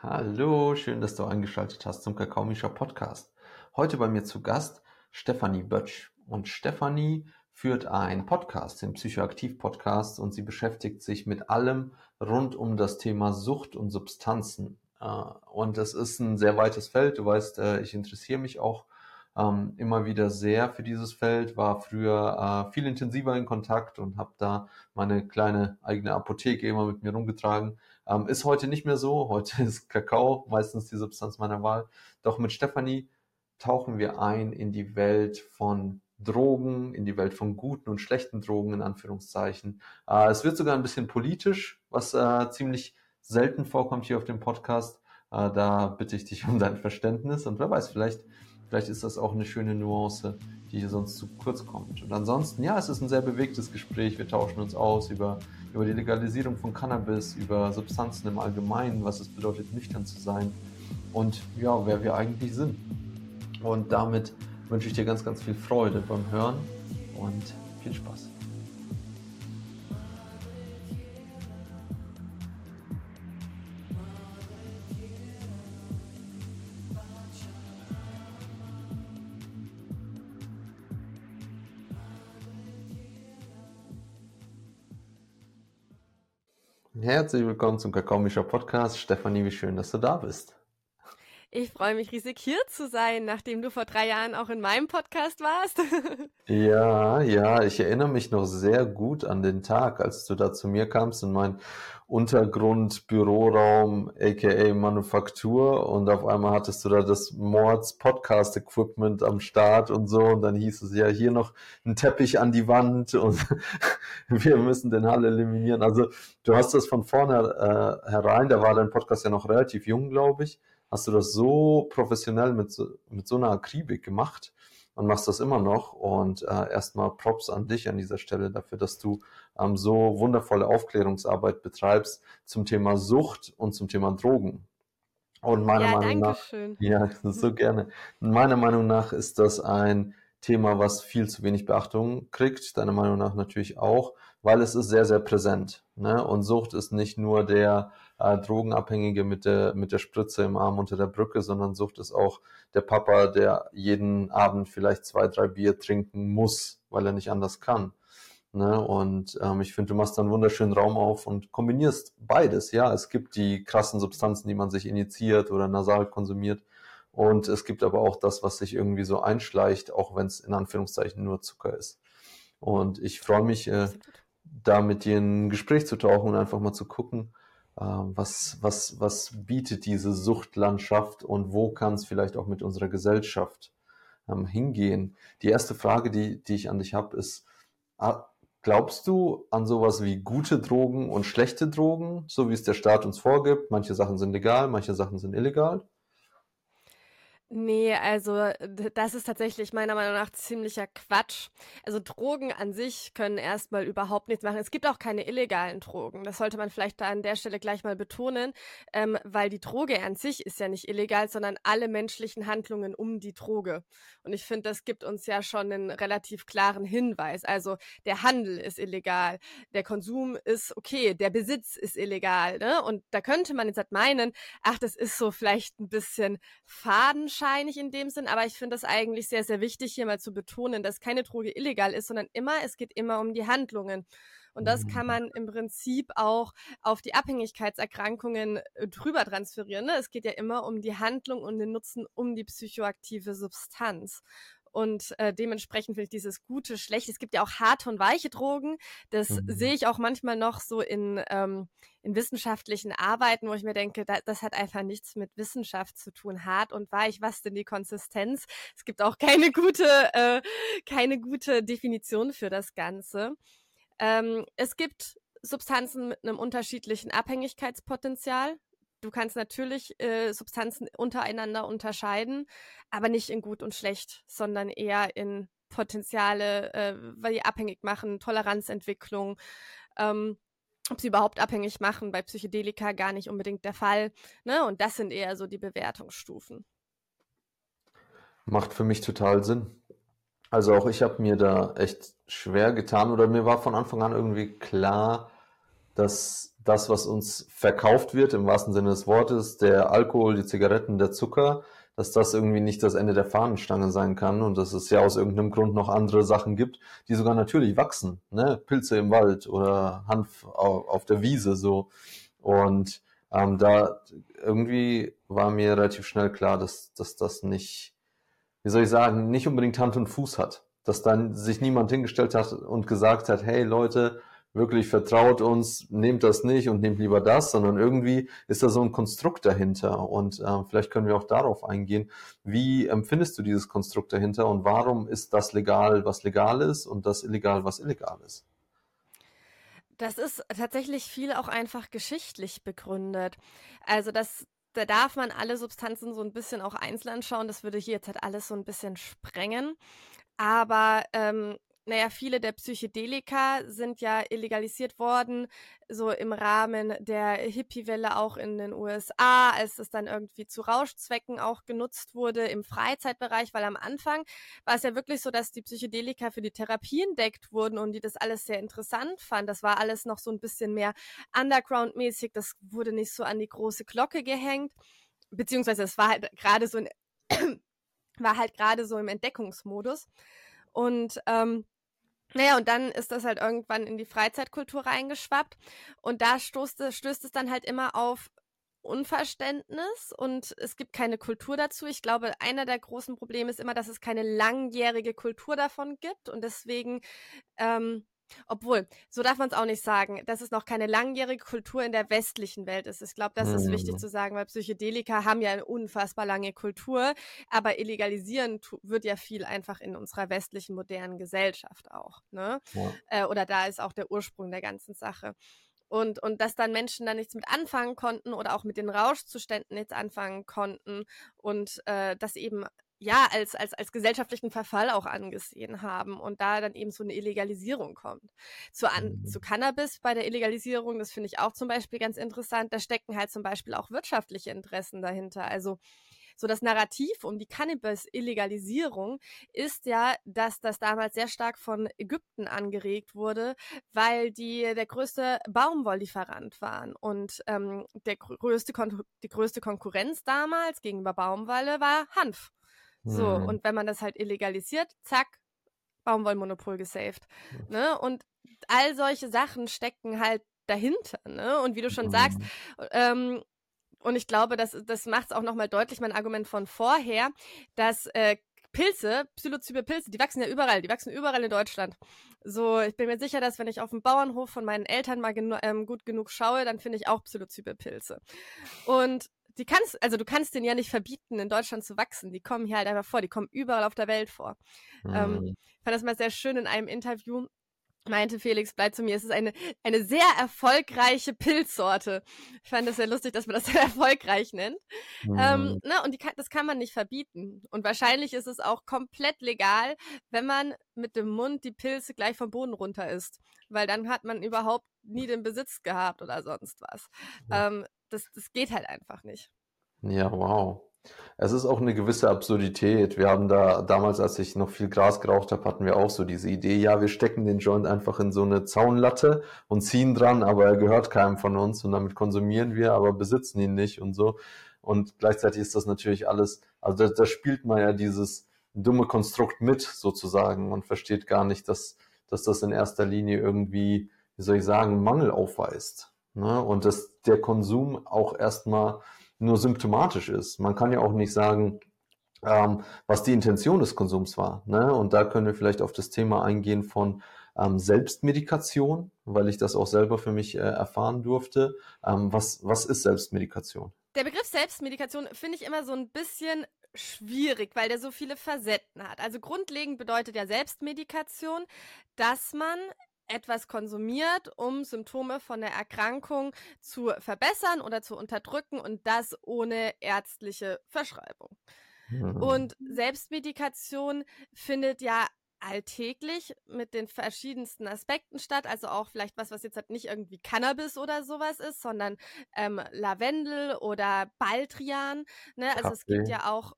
Hallo, schön, dass du eingeschaltet hast zum Kakaomischer Podcast. Heute bei mir zu Gast Stefanie Bötsch. Und Stefanie führt einen Podcast, den Psychoaktiv-Podcast, und sie beschäftigt sich mit allem rund um das Thema Sucht und Substanzen. Äh, und es ist ein sehr weites Feld. Du weißt, äh, ich interessiere mich auch ähm, immer wieder sehr für dieses Feld, war früher äh, viel intensiver in Kontakt und habe da meine kleine eigene Apotheke immer mit mir rumgetragen. Ähm, ist heute nicht mehr so. Heute ist Kakao meistens die Substanz meiner Wahl. Doch mit Stefanie tauchen wir ein in die Welt von Drogen, in die Welt von guten und schlechten Drogen in Anführungszeichen. Äh, es wird sogar ein bisschen politisch, was äh, ziemlich selten vorkommt hier auf dem Podcast. Äh, da bitte ich dich um dein Verständnis und wer weiß, vielleicht Vielleicht ist das auch eine schöne Nuance, die hier sonst zu kurz kommt. Und ansonsten, ja, es ist ein sehr bewegtes Gespräch. Wir tauschen uns aus über, über die Legalisierung von Cannabis, über Substanzen im Allgemeinen, was es bedeutet, nüchtern zu sein und ja, wer wir eigentlich sind. Und damit wünsche ich dir ganz, ganz viel Freude beim Hören und viel Spaß. Herzlich willkommen zum Kakaomischer Podcast. Stefanie, wie schön, dass du da bist. Ich freue mich riesig hier zu sein, nachdem du vor drei Jahren auch in meinem Podcast warst. ja, ja, ich erinnere mich noch sehr gut an den Tag, als du da zu mir kamst in mein Untergrund, Büroraum, aka Manufaktur und auf einmal hattest du da das Mords Podcast Equipment am Start und so und dann hieß es ja hier noch ein Teppich an die Wand und wir müssen den Hall eliminieren. Also du hast das von vorne äh, herein, da war dein Podcast ja noch relativ jung, glaube ich hast du das so professionell mit so, mit so einer Akribik gemacht und machst das immer noch. Und äh, erstmal Props an dich an dieser Stelle dafür, dass du ähm, so wundervolle Aufklärungsarbeit betreibst zum Thema Sucht und zum Thema Drogen. Und meiner ja, Meinung nach, schön. ja, so gerne. Meiner Meinung nach ist das ein Thema, was viel zu wenig Beachtung kriegt. Deiner Meinung nach natürlich auch, weil es ist sehr, sehr präsent. Ne? Und Sucht ist nicht nur der äh, Drogenabhängige mit der, mit der Spritze im Arm unter der Brücke, sondern Sucht ist auch der Papa, der jeden Abend vielleicht zwei, drei Bier trinken muss, weil er nicht anders kann. Ne? Und ähm, ich finde, du machst da einen wunderschönen Raum auf und kombinierst beides. Ja, es gibt die krassen Substanzen, die man sich initiiert oder nasal konsumiert. Und es gibt aber auch das, was sich irgendwie so einschleicht, auch wenn es in Anführungszeichen nur Zucker ist. Und ich freue mich, äh, da mit dir in ein Gespräch zu tauchen und einfach mal zu gucken, was, was, was bietet diese Suchtlandschaft und wo kann es vielleicht auch mit unserer Gesellschaft ähm, hingehen? Die erste Frage, die, die ich an dich habe, ist, glaubst du an sowas wie gute Drogen und schlechte Drogen, so wie es der Staat uns vorgibt? Manche Sachen sind legal, manche Sachen sind illegal. Nee, also das ist tatsächlich meiner Meinung nach ziemlicher Quatsch. Also Drogen an sich können erstmal überhaupt nichts machen. Es gibt auch keine illegalen Drogen. Das sollte man vielleicht da an der Stelle gleich mal betonen, ähm, weil die Droge an sich ist ja nicht illegal, sondern alle menschlichen Handlungen um die Droge. Und ich finde, das gibt uns ja schon einen relativ klaren Hinweis. Also der Handel ist illegal, der Konsum ist okay, der Besitz ist illegal. Ne? Und da könnte man jetzt halt meinen, ach, das ist so vielleicht ein bisschen faden fadenscheinig in dem Sinn, aber ich finde das eigentlich sehr, sehr wichtig, hier mal zu betonen, dass keine Droge illegal ist, sondern immer, es geht immer um die Handlungen. Und das kann mhm. man im Prinzip auch auf die Abhängigkeitserkrankungen äh, drüber transferieren. Ne? Es geht ja immer um die Handlung und den Nutzen um die psychoaktive Substanz. Und äh, dementsprechend finde ich dieses gute, schlechte. Es gibt ja auch harte und weiche Drogen. Das mhm. sehe ich auch manchmal noch so in, ähm, in wissenschaftlichen Arbeiten, wo ich mir denke, da, das hat einfach nichts mit Wissenschaft zu tun. Hart und weich, was denn die Konsistenz? Es gibt auch keine gute, äh, keine gute Definition für das Ganze. Ähm, es gibt Substanzen mit einem unterschiedlichen Abhängigkeitspotenzial du kannst natürlich äh, Substanzen untereinander unterscheiden, aber nicht in gut und schlecht, sondern eher in Potenziale, äh, weil die abhängig machen, Toleranzentwicklung, ähm, ob sie überhaupt abhängig machen, bei Psychedelika gar nicht unbedingt der Fall. Ne? Und das sind eher so die Bewertungsstufen. Macht für mich total Sinn. Also auch ich habe mir da echt schwer getan oder mir war von Anfang an irgendwie klar, dass das, was uns verkauft wird, im wahrsten Sinne des Wortes, der Alkohol, die Zigaretten, der Zucker, dass das irgendwie nicht das Ende der Fahnenstange sein kann und dass es ja aus irgendeinem Grund noch andere Sachen gibt, die sogar natürlich wachsen, ne? Pilze im Wald oder Hanf auf der Wiese so. Und ähm, da irgendwie war mir relativ schnell klar, dass, dass das nicht, wie soll ich sagen, nicht unbedingt Hand und Fuß hat. Dass dann sich niemand hingestellt hat und gesagt hat, hey Leute, wirklich vertraut uns, nehmt das nicht und nehmt lieber das, sondern irgendwie ist da so ein Konstrukt dahinter. Und äh, vielleicht können wir auch darauf eingehen. Wie empfindest du dieses Konstrukt dahinter und warum ist das legal, was legal ist und das illegal, was illegal ist? Das ist tatsächlich viel auch einfach geschichtlich begründet. Also das da darf man alle Substanzen so ein bisschen auch einzeln anschauen. Das würde hier jetzt halt alles so ein bisschen sprengen. Aber ähm, naja, viele der Psychedelika sind ja illegalisiert worden, so im Rahmen der Hippie-Welle auch in den USA, als es dann irgendwie zu Rauschzwecken auch genutzt wurde im Freizeitbereich, weil am Anfang war es ja wirklich so, dass die Psychedelika für die Therapie entdeckt wurden und die das alles sehr interessant fanden. Das war alles noch so ein bisschen mehr Underground-mäßig, das wurde nicht so an die große Glocke gehängt, beziehungsweise es war halt gerade so in, war halt gerade so im Entdeckungsmodus. Und ähm, naja, und dann ist das halt irgendwann in die Freizeitkultur reingeschwappt. Und da stoßt, stößt es dann halt immer auf Unverständnis und es gibt keine Kultur dazu. Ich glaube, einer der großen Probleme ist immer, dass es keine langjährige Kultur davon gibt und deswegen ähm, obwohl, so darf man es auch nicht sagen, dass es noch keine langjährige Kultur in der westlichen Welt ist. Ich glaube, das ist wichtig mhm. zu sagen, weil Psychedelika haben ja eine unfassbar lange Kultur, aber illegalisieren wird ja viel einfach in unserer westlichen modernen Gesellschaft auch. Ne? Ja. Äh, oder da ist auch der Ursprung der ganzen Sache. Und, und dass dann Menschen da nichts mit anfangen konnten oder auch mit den Rauschzuständen nichts anfangen konnten und äh, das eben ja, als, als, als gesellschaftlichen Verfall auch angesehen haben und da dann eben so eine Illegalisierung kommt. Zu, an, mhm. zu Cannabis bei der Illegalisierung, das finde ich auch zum Beispiel ganz interessant, da stecken halt zum Beispiel auch wirtschaftliche Interessen dahinter. Also so das Narrativ um die Cannabis-Illegalisierung ist ja, dass das damals sehr stark von Ägypten angeregt wurde, weil die der größte Baumwolllieferant waren und ähm, der größte die größte Konkurrenz damals gegenüber Baumwolle war Hanf. So, mhm. und wenn man das halt illegalisiert, zack, Baumwollmonopol gesaved. Ne? Und all solche Sachen stecken halt dahinter. Ne? Und wie du schon mhm. sagst, ähm, und ich glaube, das, das macht es auch nochmal deutlich, mein Argument von vorher, dass äh, Pilze, Psilocybe Pilze, die wachsen ja überall, die wachsen überall in Deutschland. So, ich bin mir sicher, dass wenn ich auf dem Bauernhof von meinen Eltern mal genu ähm, gut genug schaue, dann finde ich auch Psilocybe Pilze. Und die kannst, also du kannst den ja nicht verbieten, in Deutschland zu wachsen. Die kommen hier halt einfach vor, die kommen überall auf der Welt vor. Mhm. Ähm, ich fand das mal sehr schön in einem Interview, meinte Felix bleib zu mir, es ist eine, eine sehr erfolgreiche Pilzsorte. Ich fand das sehr lustig, dass man das sehr erfolgreich nennt. Ähm, mhm. Ähm, ne, und die kann, das kann man nicht verbieten. Und wahrscheinlich ist es auch komplett legal, wenn man mit dem Mund die Pilze gleich vom Boden runter isst. Weil dann hat man überhaupt nie den Besitz gehabt oder sonst was. Ja. Ähm, das, das geht halt einfach nicht. Ja, wow. Es ist auch eine gewisse Absurdität. Wir haben da damals, als ich noch viel Gras geraucht habe, hatten wir auch so diese Idee, ja, wir stecken den Joint einfach in so eine Zaunlatte und ziehen dran, aber er gehört keinem von uns und damit konsumieren wir, aber besitzen ihn nicht und so. Und gleichzeitig ist das natürlich alles, also da, da spielt man ja dieses dumme Konstrukt mit sozusagen und versteht gar nicht, dass, dass das in erster Linie irgendwie, wie soll ich sagen, Mangel aufweist. Ne? Und dass der Konsum auch erstmal nur symptomatisch ist. Man kann ja auch nicht sagen, ähm, was die Intention des Konsums war. Ne? Und da können wir vielleicht auf das Thema eingehen von ähm, Selbstmedikation, weil ich das auch selber für mich äh, erfahren durfte. Ähm, was, was ist Selbstmedikation? Der Begriff Selbstmedikation finde ich immer so ein bisschen schwierig, weil der so viele Facetten hat. Also grundlegend bedeutet ja Selbstmedikation, dass man etwas konsumiert, um Symptome von der Erkrankung zu verbessern oder zu unterdrücken und das ohne ärztliche Verschreibung. Mhm. Und Selbstmedikation findet ja alltäglich mit den verschiedensten Aspekten statt. Also auch vielleicht was, was jetzt halt nicht irgendwie Cannabis oder sowas ist, sondern ähm, Lavendel oder Baldrian. Ne? Also es gibt ja auch,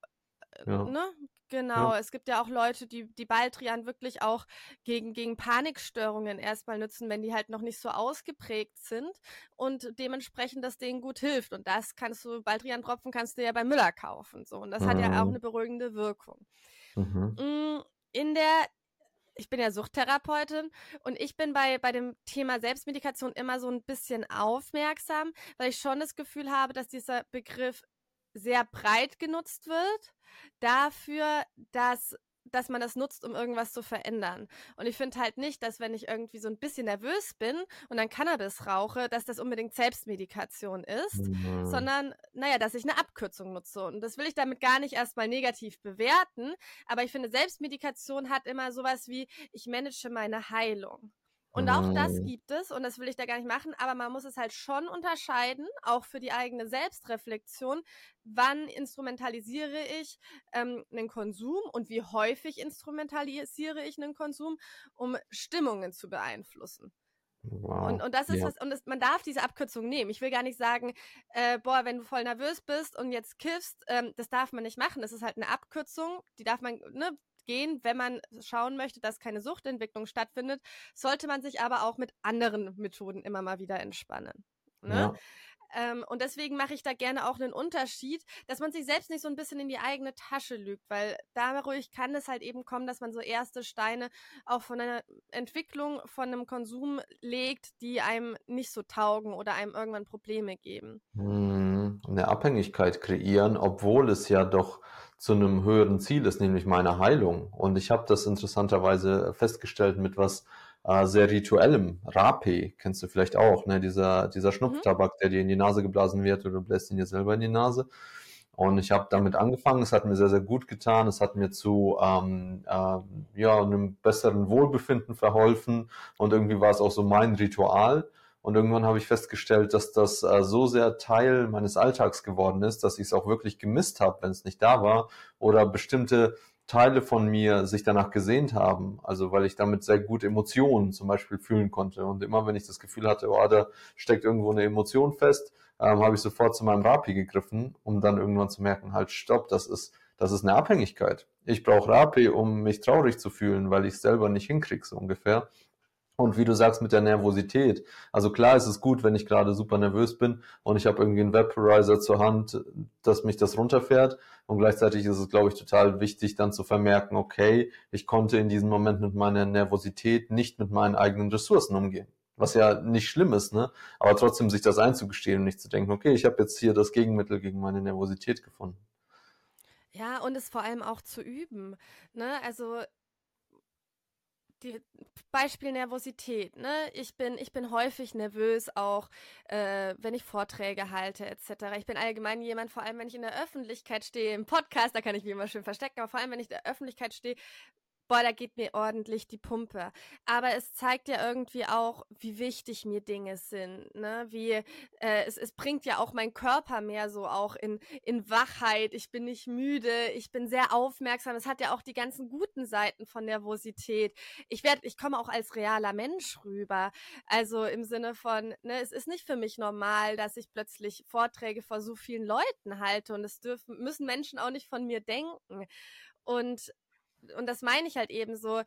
äh, ja. Ne? Genau, ja. es gibt ja auch Leute, die, die Baldrian wirklich auch gegen, gegen Panikstörungen erstmal nutzen, wenn die halt noch nicht so ausgeprägt sind und dementsprechend das denen gut hilft. Und das kannst du, Baldrian-Tropfen kannst du ja bei Müller kaufen. So. Und das mhm. hat ja auch mhm. eine beruhigende Wirkung. Mhm. Mm, in der ich bin ja Suchttherapeutin und ich bin bei, bei dem Thema Selbstmedikation immer so ein bisschen aufmerksam, weil ich schon das Gefühl habe, dass dieser Begriff sehr breit genutzt wird dafür, dass dass man das nutzt, um irgendwas zu verändern. Und ich finde halt nicht, dass wenn ich irgendwie so ein bisschen nervös bin und dann Cannabis rauche, dass das unbedingt Selbstmedikation ist, mhm. sondern, naja, dass ich eine Abkürzung nutze. Und das will ich damit gar nicht erstmal negativ bewerten. Aber ich finde, Selbstmedikation hat immer sowas wie, ich manage meine Heilung. Und auch das mhm. gibt es, und das will ich da gar nicht machen, aber man muss es halt schon unterscheiden, auch für die eigene Selbstreflexion, wann instrumentalisiere ich ähm, einen Konsum und wie häufig instrumentalisiere ich einen Konsum, um Stimmungen zu beeinflussen. Wow. Und, und das ist ja. was, und das, man darf diese Abkürzung nehmen. Ich will gar nicht sagen, äh, boah, wenn du voll nervös bist und jetzt kiffst, ähm, das darf man nicht machen. Das ist halt eine Abkürzung, die darf man, ne, gehen, wenn man schauen möchte, dass keine Suchtentwicklung stattfindet, sollte man sich aber auch mit anderen Methoden immer mal wieder entspannen. Ne? Ja. Ähm, und deswegen mache ich da gerne auch einen Unterschied, dass man sich selbst nicht so ein bisschen in die eigene Tasche lügt, weil dadurch kann es halt eben kommen, dass man so erste Steine auch von einer Entwicklung von einem Konsum legt, die einem nicht so taugen oder einem irgendwann Probleme geben. Hm, eine Abhängigkeit kreieren, obwohl es ja doch zu einem höheren Ziel ist, nämlich meine Heilung. Und ich habe das interessanterweise festgestellt mit was äh, sehr rituellem. Rape kennst du vielleicht auch, ne? Dieser, dieser Schnupftabak, der dir in die Nase geblasen wird oder du bläst ihn dir selber in die Nase. Und ich habe damit angefangen. Es hat mir sehr, sehr gut getan. Es hat mir zu ähm, äh, ja, einem besseren Wohlbefinden verholfen. Und irgendwie war es auch so mein Ritual. Und irgendwann habe ich festgestellt, dass das äh, so sehr Teil meines Alltags geworden ist, dass ich es auch wirklich gemisst habe, wenn es nicht da war. Oder bestimmte Teile von mir sich danach gesehnt haben. Also weil ich damit sehr gut Emotionen zum Beispiel fühlen konnte. Und immer wenn ich das Gefühl hatte, oh, da steckt irgendwo eine Emotion fest, ähm, habe ich sofort zu meinem Rapi gegriffen, um dann irgendwann zu merken, halt, stopp, das ist, das ist eine Abhängigkeit. Ich brauche Rapi, um mich traurig zu fühlen, weil ich selber nicht hinkriege, so ungefähr. Und wie du sagst mit der Nervosität. Also klar ist es gut, wenn ich gerade super nervös bin und ich habe irgendwie einen Vaporizer zur Hand, dass mich das runterfährt. Und gleichzeitig ist es, glaube ich, total wichtig, dann zu vermerken, okay, ich konnte in diesem Moment mit meiner Nervosität nicht mit meinen eigenen Ressourcen umgehen. Was ja nicht schlimm ist, ne? Aber trotzdem sich das einzugestehen und nicht zu denken, okay, ich habe jetzt hier das Gegenmittel gegen meine Nervosität gefunden. Ja, und es vor allem auch zu üben. Ne? Also die Beispiel Nervosität, ne? Ich bin, ich bin häufig nervös, auch äh, wenn ich Vorträge halte, etc. Ich bin allgemein jemand, vor allem wenn ich in der Öffentlichkeit stehe, im Podcast, da kann ich mich immer schön verstecken, aber vor allem wenn ich in der Öffentlichkeit stehe, boah, da geht mir ordentlich die Pumpe. Aber es zeigt ja irgendwie auch, wie wichtig mir Dinge sind, ne? Wie äh, es, es bringt ja auch mein Körper mehr so auch in in Wachheit. Ich bin nicht müde, ich bin sehr aufmerksam. Es hat ja auch die ganzen guten Seiten von Nervosität. Ich werde, ich komme auch als realer Mensch rüber. Also im Sinne von, ne, es ist nicht für mich normal, dass ich plötzlich Vorträge vor so vielen Leuten halte und es dürfen müssen Menschen auch nicht von mir denken. Und und das meine ich halt eben so,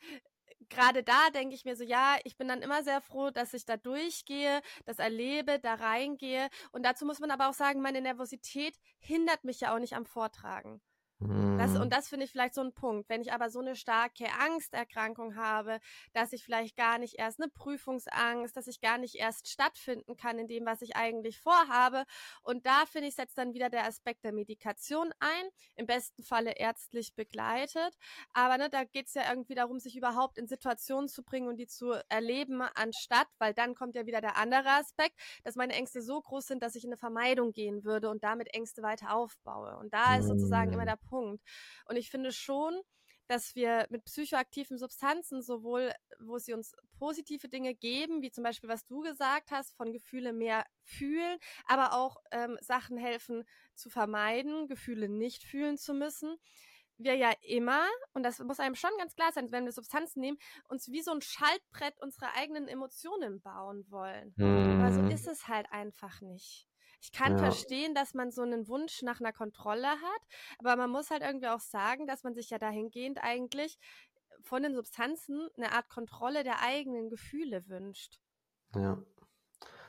gerade da denke ich mir so, ja, ich bin dann immer sehr froh, dass ich da durchgehe, das erlebe, da reingehe. Und dazu muss man aber auch sagen, meine Nervosität hindert mich ja auch nicht am Vortragen. Das, mhm. und das finde ich vielleicht so ein Punkt. Wenn ich aber so eine starke Angsterkrankung habe, dass ich vielleicht gar nicht erst eine Prüfungsangst, dass ich gar nicht erst stattfinden kann in dem, was ich eigentlich vorhabe. Und da finde ich, setzt dann wieder der Aspekt der Medikation ein, im besten Falle ärztlich begleitet. Aber ne, da geht es ja irgendwie darum, sich überhaupt in Situationen zu bringen und die zu erleben, anstatt, weil dann kommt ja wieder der andere Aspekt, dass meine Ängste so groß sind, dass ich in eine Vermeidung gehen würde und damit Ängste weiter aufbaue. Und da ist sozusagen immer der Punkt. Und ich finde schon, dass wir mit psychoaktiven Substanzen sowohl, wo sie uns positive Dinge geben, wie zum Beispiel, was du gesagt hast, von Gefühle mehr fühlen, aber auch ähm, Sachen helfen zu vermeiden, Gefühle nicht fühlen zu müssen. Wir ja immer, und das muss einem schon ganz klar sein, wenn wir Substanzen nehmen, uns wie so ein Schaltbrett unsere eigenen Emotionen bauen wollen. Mhm. Aber so ist es halt einfach nicht. Ich kann ja. verstehen, dass man so einen Wunsch nach einer Kontrolle hat, aber man muss halt irgendwie auch sagen, dass man sich ja dahingehend eigentlich von den Substanzen eine Art Kontrolle der eigenen Gefühle wünscht. Ja.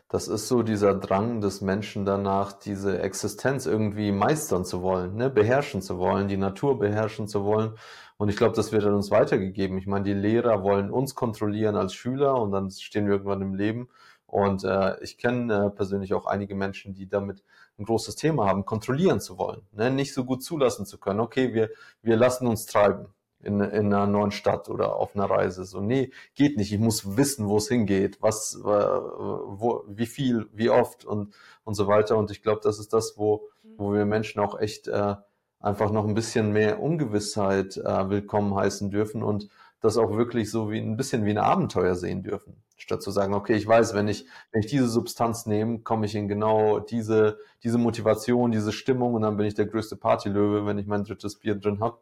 Das ist so dieser Drang des Menschen danach, diese Existenz irgendwie meistern zu wollen, ne? beherrschen zu wollen, die Natur beherrschen zu wollen. Und ich glaube, das wird an uns weitergegeben. Ich meine, die Lehrer wollen uns kontrollieren als Schüler und dann stehen wir irgendwann im Leben. Und äh, ich kenne äh, persönlich auch einige Menschen, die damit ein großes Thema haben, kontrollieren zu wollen, ne? nicht so gut zulassen zu können. Okay, wir, wir lassen uns treiben in, in einer neuen Stadt oder auf einer Reise. So, nee, geht nicht. Ich muss wissen, wo es hingeht, was, äh, wo, wie viel, wie oft und, und so weiter. Und ich glaube, das ist das, wo, wo wir Menschen auch echt äh, einfach noch ein bisschen mehr Ungewissheit äh, willkommen heißen dürfen und das auch wirklich so wie ein bisschen wie ein Abenteuer sehen dürfen. Statt zu sagen, okay, ich weiß, wenn ich, wenn ich diese Substanz nehme, komme ich in genau diese, diese Motivation, diese Stimmung und dann bin ich der größte Partylöwe, wenn ich mein drittes Bier drin habe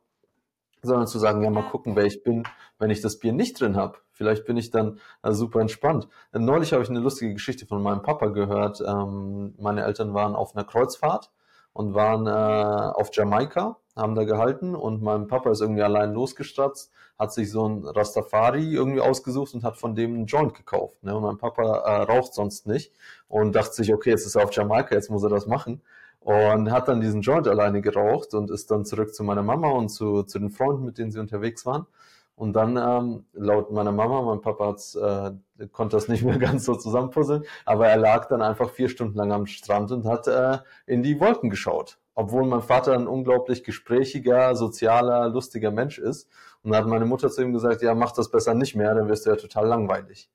sondern zu sagen, ja, mal gucken, wer ich bin, wenn ich das Bier nicht drin habe. Vielleicht bin ich dann äh, super entspannt. Äh, neulich habe ich eine lustige Geschichte von meinem Papa gehört. Ähm, meine Eltern waren auf einer Kreuzfahrt und waren äh, auf Jamaika, haben da gehalten und mein Papa ist irgendwie allein losgestratzt, hat sich so ein Rastafari irgendwie ausgesucht und hat von dem einen Joint gekauft. Ne? Und mein Papa äh, raucht sonst nicht und dachte sich, okay, jetzt ist er auf Jamaika, jetzt muss er das machen und hat dann diesen Joint alleine geraucht und ist dann zurück zu meiner Mama und zu, zu den Freunden, mit denen sie unterwegs waren. Und dann, ähm, laut meiner Mama, mein Papa hat's, äh, konnte das nicht mehr ganz so zusammenpuzzeln, aber er lag dann einfach vier Stunden lang am Strand und hat äh, in die Wolken geschaut. Obwohl mein Vater ein unglaublich gesprächiger, sozialer, lustiger Mensch ist. Und da hat meine Mutter zu ihm gesagt, ja, mach das besser nicht mehr, dann wirst du ja total langweilig.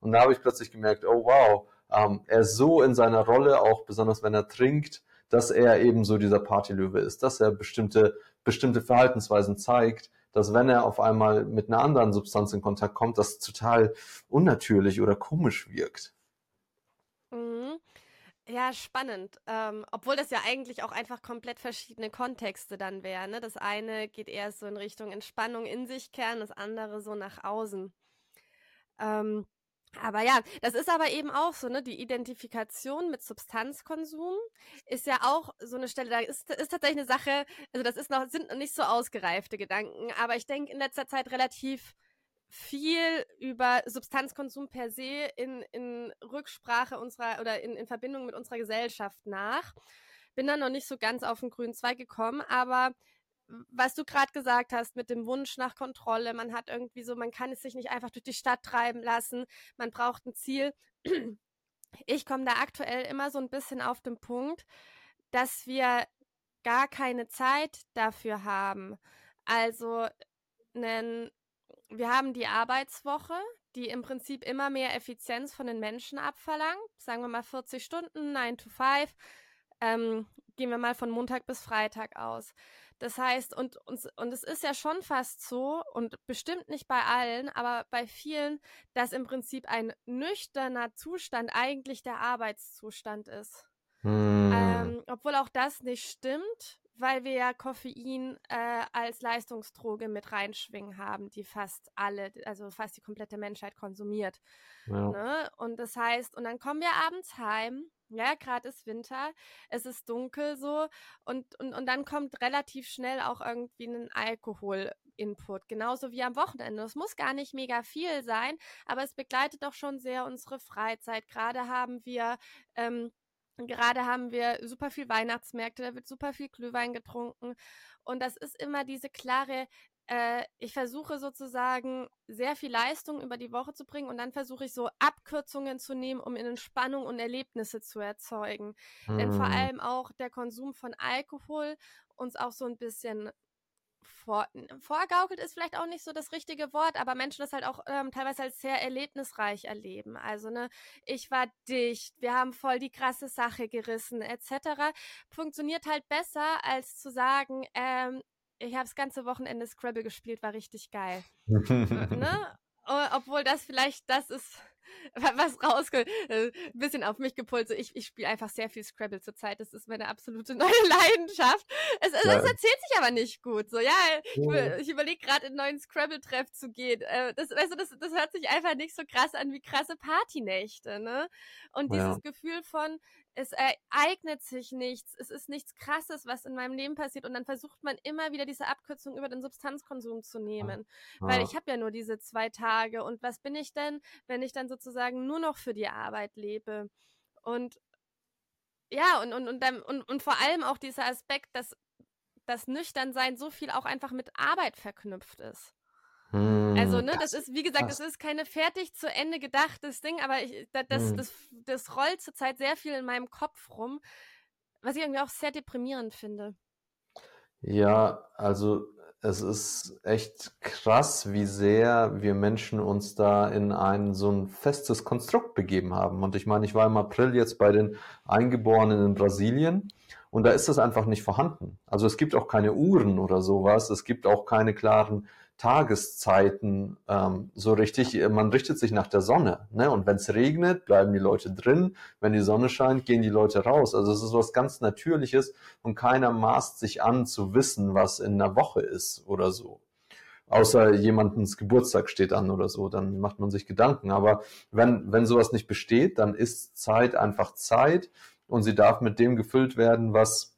Und da habe ich plötzlich gemerkt, oh wow, ähm, er ist so in seiner Rolle, auch besonders wenn er trinkt, dass er eben so dieser Partylöwe ist, dass er bestimmte, bestimmte Verhaltensweisen zeigt, dass wenn er auf einmal mit einer anderen Substanz in Kontakt kommt, das total unnatürlich oder komisch wirkt. Ja, spannend. Ähm, obwohl das ja eigentlich auch einfach komplett verschiedene Kontexte dann wären. Ne? Das eine geht eher so in Richtung Entspannung in sich kehren, das andere so nach außen. Ähm, aber ja, das ist aber eben auch so, ne? Die Identifikation mit Substanzkonsum ist ja auch so eine Stelle, da ist, ist tatsächlich eine Sache, also das ist noch, sind noch nicht so ausgereifte Gedanken, aber ich denke in letzter Zeit relativ viel über Substanzkonsum per se in, in Rücksprache unserer oder in, in Verbindung mit unserer Gesellschaft nach. Bin da noch nicht so ganz auf den grünen Zweig gekommen, aber was du gerade gesagt hast mit dem Wunsch nach Kontrolle, man hat irgendwie so, man kann es sich nicht einfach durch die Stadt treiben lassen, man braucht ein Ziel. Ich komme da aktuell immer so ein bisschen auf den Punkt, dass wir gar keine Zeit dafür haben. Also, nen, wir haben die Arbeitswoche, die im Prinzip immer mehr Effizienz von den Menschen abverlangt. Sagen wir mal 40 Stunden, 9 to 5. Ähm, gehen wir mal von Montag bis Freitag aus. Das heißt, und, und, und es ist ja schon fast so, und bestimmt nicht bei allen, aber bei vielen, dass im Prinzip ein nüchterner Zustand eigentlich der Arbeitszustand ist. Hm. Ähm, obwohl auch das nicht stimmt, weil wir ja Koffein äh, als Leistungsdroge mit reinschwingen haben, die fast alle, also fast die komplette Menschheit konsumiert. Ja. Ne? Und das heißt, und dann kommen wir abends heim ja, gerade ist Winter, es ist dunkel so und, und, und dann kommt relativ schnell auch irgendwie ein Alkohol-Input, genauso wie am Wochenende. Es muss gar nicht mega viel sein, aber es begleitet doch schon sehr unsere Freizeit. Gerade haben wir ähm, Gerade haben wir super viel Weihnachtsmärkte, da wird super viel Glühwein getrunken. Und das ist immer diese klare äh, ich versuche sozusagen sehr viel Leistung über die Woche zu bringen und dann versuche ich so Abkürzungen zu nehmen, um in Entspannung und Erlebnisse zu erzeugen. Hm. Denn vor hm. allem auch der Konsum von Alkohol uns auch so ein bisschen vor, vorgaukelt ist vielleicht auch nicht so das richtige Wort, aber Menschen das halt auch ähm, teilweise als sehr erlebnisreich erleben. Also, ne, ich war dicht, wir haben voll die krasse Sache gerissen, etc. Funktioniert halt besser, als zu sagen, ähm, ich habe das ganze Wochenende Scrabble gespielt, war richtig geil. ne? Obwohl das vielleicht das ist, was rauskommt. Äh, ein bisschen auf mich gepult. So ich ich spiele einfach sehr viel Scrabble zurzeit. Das ist meine absolute neue Leidenschaft. Es, es, ja. es erzählt sich aber nicht gut. So, ja, ich, ich überlege gerade, in einen neuen Scrabble-Treff zu gehen. Äh, das, weißt du, das, das hört sich einfach nicht so krass an wie krasse Partynächte, ne? Und dieses ja. Gefühl von, es ereignet sich nichts, es ist nichts Krasses, was in meinem Leben passiert. Und dann versucht man immer wieder diese Abkürzung über den Substanzkonsum zu nehmen, ja. weil ich habe ja nur diese zwei Tage. Und was bin ich denn, wenn ich dann sozusagen nur noch für die Arbeit lebe? Und ja, und, und, und, dann, und, und vor allem auch dieser Aspekt, dass das Nüchternsein so viel auch einfach mit Arbeit verknüpft ist. Hm, also, ne, das, das ist, wie gesagt, krass. das ist keine fertig zu Ende gedachtes Ding, aber ich, das, das, hm. das, das rollt zurzeit sehr viel in meinem Kopf rum, was ich irgendwie auch sehr deprimierend finde. Ja, also es ist echt krass, wie sehr wir Menschen uns da in ein so ein festes Konstrukt begeben haben. Und ich meine, ich war im April jetzt bei den Eingeborenen in Brasilien und da ist das einfach nicht vorhanden. Also es gibt auch keine Uhren oder sowas. Es gibt auch keine klaren Tageszeiten ähm, so richtig. Man richtet sich nach der Sonne. Ne? Und wenn es regnet, bleiben die Leute drin. Wenn die Sonne scheint, gehen die Leute raus. Also es ist was ganz Natürliches und keiner maßt sich an zu wissen, was in einer Woche ist oder so. Außer jemandens Geburtstag steht an oder so, dann macht man sich Gedanken. Aber wenn, wenn sowas nicht besteht, dann ist Zeit einfach Zeit und sie darf mit dem gefüllt werden, was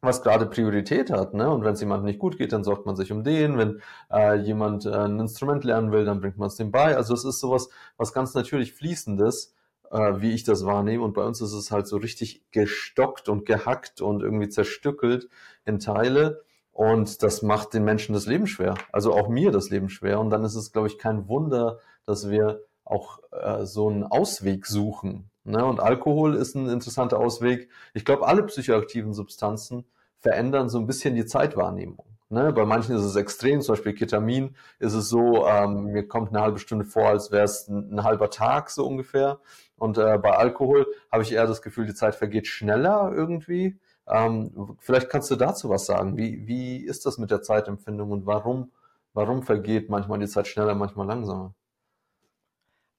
was gerade Priorität hat. Ne? Und wenn es jemandem nicht gut geht, dann sorgt man sich um den. Wenn äh, jemand äh, ein Instrument lernen will, dann bringt man es dem bei. Also es ist sowas, was ganz natürlich Fließendes, äh, wie ich das wahrnehme. Und bei uns ist es halt so richtig gestockt und gehackt und irgendwie zerstückelt in Teile. Und das macht den Menschen das Leben schwer. Also auch mir das Leben schwer. Und dann ist es, glaube ich, kein Wunder, dass wir auch äh, so einen Ausweg suchen. Ne? Und Alkohol ist ein interessanter Ausweg. Ich glaube, alle psychoaktiven Substanzen verändern so ein bisschen die Zeitwahrnehmung. Ne? Bei manchen ist es extrem, zum Beispiel Ketamin ist es so, ähm, mir kommt eine halbe Stunde vor, als wäre es ein, ein, halber Tag so ungefähr. Und äh, bei Alkohol habe ich eher das Gefühl, die Zeit vergeht schneller irgendwie. Ähm, vielleicht kannst du dazu was sagen. Wie, wie ist das mit der Zeitempfindung und warum, warum vergeht manchmal die Zeit schneller, manchmal langsamer?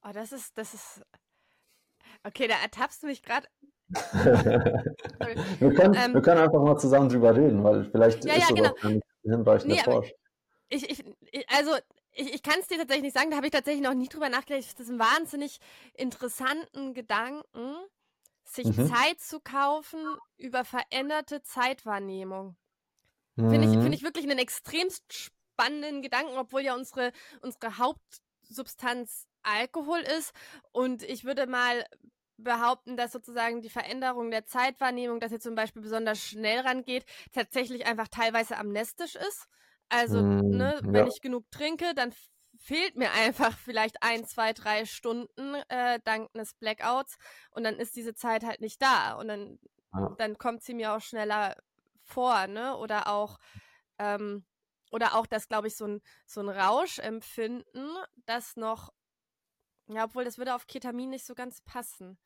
Oh, das ist, das ist Okay, da ertappst du mich gerade. wir, können, ähm, wir können einfach mal zusammen drüber reden, weil vielleicht ja, ist ja, genau. ein hinreichender nee, Forsch. Ich, ich, also ich, ich kann es dir tatsächlich nicht sagen, da habe ich tatsächlich noch nie drüber nachgedacht. Das ist ein wahnsinnig interessanten Gedanken, sich mhm. Zeit zu kaufen über veränderte Zeitwahrnehmung. Mhm. Finde ich, find ich wirklich einen extremst spannenden Gedanken, obwohl ja unsere, unsere Hauptsubstanz Alkohol ist. Und ich würde mal behaupten, dass sozusagen die Veränderung der Zeitwahrnehmung, dass ihr zum Beispiel besonders schnell rangeht, tatsächlich einfach teilweise amnestisch ist. Also, mm, ne, ja. wenn ich genug trinke, dann fehlt mir einfach vielleicht ein, zwei, drei Stunden äh, dank eines Blackouts und dann ist diese Zeit halt nicht da und dann, ja. dann kommt sie mir auch schneller vor, ne? Oder auch ähm, oder auch das, glaube ich, so ein, so ein Rauschempfinden, das noch ja, obwohl das würde auf Ketamin nicht so ganz passen.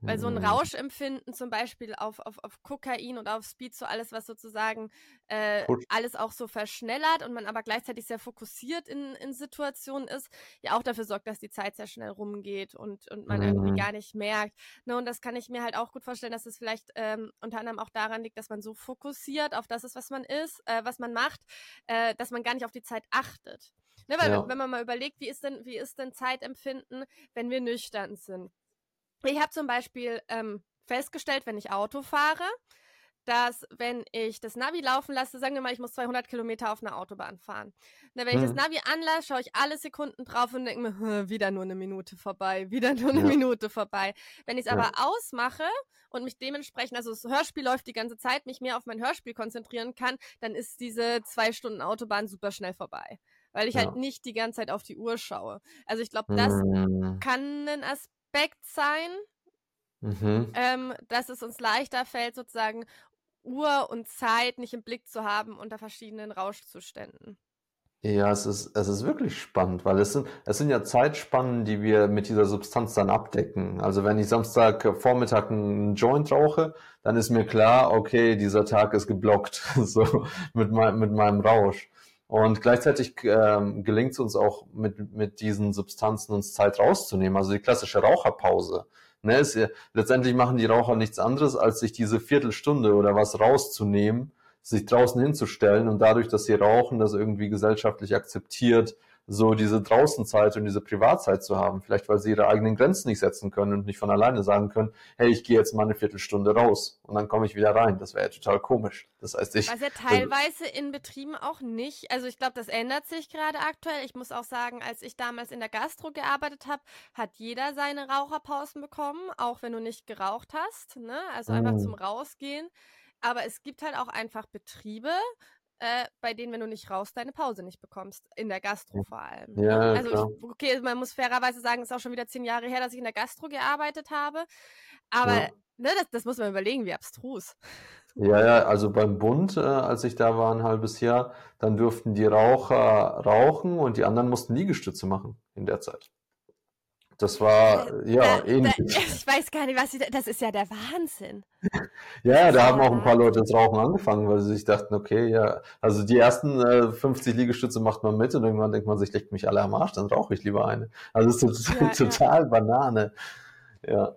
Weil so ein mhm. Rauschempfinden zum Beispiel auf, auf, auf Kokain und auf Speed, so alles, was sozusagen äh, alles auch so verschnellert und man aber gleichzeitig sehr fokussiert in, in Situationen ist, ja auch dafür sorgt, dass die Zeit sehr schnell rumgeht und, und man mhm. irgendwie gar nicht merkt. Ne, und das kann ich mir halt auch gut vorstellen, dass es vielleicht ähm, unter anderem auch daran liegt, dass man so fokussiert auf das ist, was man ist, äh, was man macht, äh, dass man gar nicht auf die Zeit achtet. Ne, weil ja. wenn man mal überlegt, wie ist denn, wie ist denn Zeitempfinden, wenn wir nüchtern sind? Ich habe zum Beispiel ähm, festgestellt, wenn ich Auto fahre, dass wenn ich das Navi laufen lasse, sagen wir mal, ich muss 200 Kilometer auf einer Autobahn fahren. Na, wenn hm. ich das hm. Navi anlasse, schaue ich alle Sekunden drauf und denke mir, wieder nur eine Minute vorbei, wieder nur eine ja. Minute vorbei. Wenn ich es ja. aber ausmache und mich dementsprechend, also das Hörspiel läuft die ganze Zeit, mich mehr auf mein Hörspiel konzentrieren kann, dann ist diese zwei Stunden Autobahn super schnell vorbei weil ich halt ja. halt nicht die ganze Zeit auf die Uhr schaue. Also ich glaube, das mhm. kann ein Aspekt sein, mhm. ähm, dass es uns leichter fällt, sozusagen Uhr und Zeit nicht im Blick zu haben unter verschiedenen Rauschzuständen. Ja, es ist, es ist wirklich spannend, weil es sind, es sind ja Zeitspannen, die wir mit dieser Substanz dann abdecken. Also wenn ich Samstag Vormittag einen Joint rauche, dann ist mir klar, okay, dieser Tag ist geblockt, so mit, mein, mit meinem Rausch. Und gleichzeitig ähm, gelingt es uns auch mit, mit diesen Substanzen uns Zeit rauszunehmen. Also die klassische Raucherpause. Ne, ist letztendlich machen die Raucher nichts anderes, als sich diese Viertelstunde oder was rauszunehmen, sich draußen hinzustellen und dadurch, dass sie rauchen, das irgendwie gesellschaftlich akzeptiert, so diese Draußenzeit und diese Privatzeit zu haben. Vielleicht, weil sie ihre eigenen Grenzen nicht setzen können und nicht von alleine sagen können, hey, ich gehe jetzt mal eine Viertelstunde raus und dann komme ich wieder rein. Das wäre ja total komisch. Das heißt, ich. Was ja teilweise in Betrieben auch nicht. Also ich glaube, das ändert sich gerade aktuell. Ich muss auch sagen, als ich damals in der Gastro gearbeitet habe, hat jeder seine Raucherpausen bekommen, auch wenn du nicht geraucht hast. Ne? Also einfach mm. zum Rausgehen. Aber es gibt halt auch einfach Betriebe, äh, bei denen, wenn du nicht raus, deine Pause nicht bekommst. In der Gastro vor allem. Ne? Ja, also ich, okay, man muss fairerweise sagen, es ist auch schon wieder zehn Jahre her, dass ich in der Gastro gearbeitet habe. Aber ja. ne, das, das muss man überlegen, wie abstrus. Ja, ja, also beim Bund, äh, als ich da war, ein halbes Jahr, dann durften die Raucher rauchen und die anderen mussten Liegestütze machen in der Zeit. Das war, äh, ja, da, ähnlich. Da, ich weiß gar nicht, was sie, das ist ja der Wahnsinn. ja, da haben auch ein paar Leute das Rauchen angefangen, weil sie sich dachten, okay, ja, also die ersten äh, 50 Liegestütze macht man mit und irgendwann denkt man sich, leckt mich alle am Arsch, dann rauche ich lieber eine. Also es ist total, ja, total ja. Banane. Ja,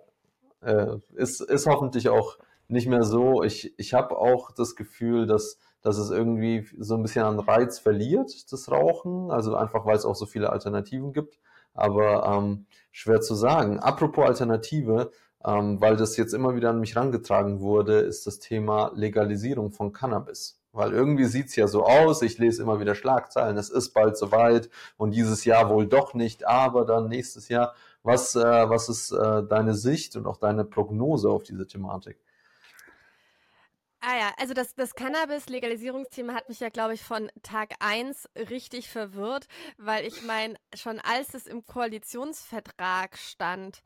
äh, ist, ist hoffentlich auch nicht mehr so. Ich, ich habe auch das Gefühl, dass, dass es irgendwie so ein bisschen an Reiz verliert, das Rauchen, also einfach, weil es auch so viele Alternativen gibt aber ähm, schwer zu sagen. Apropos Alternative, ähm, weil das jetzt immer wieder an mich rangetragen wurde, ist das Thema Legalisierung von Cannabis. Weil irgendwie sieht's ja so aus, ich lese immer wieder Schlagzeilen, es ist bald soweit und dieses Jahr wohl doch nicht, aber dann nächstes Jahr. Was, äh, was ist äh, deine Sicht und auch deine Prognose auf diese Thematik? Ah ja, also das, das Cannabis-Legalisierungsthema hat mich ja, glaube ich, von Tag eins richtig verwirrt, weil ich meine, schon als es im Koalitionsvertrag stand,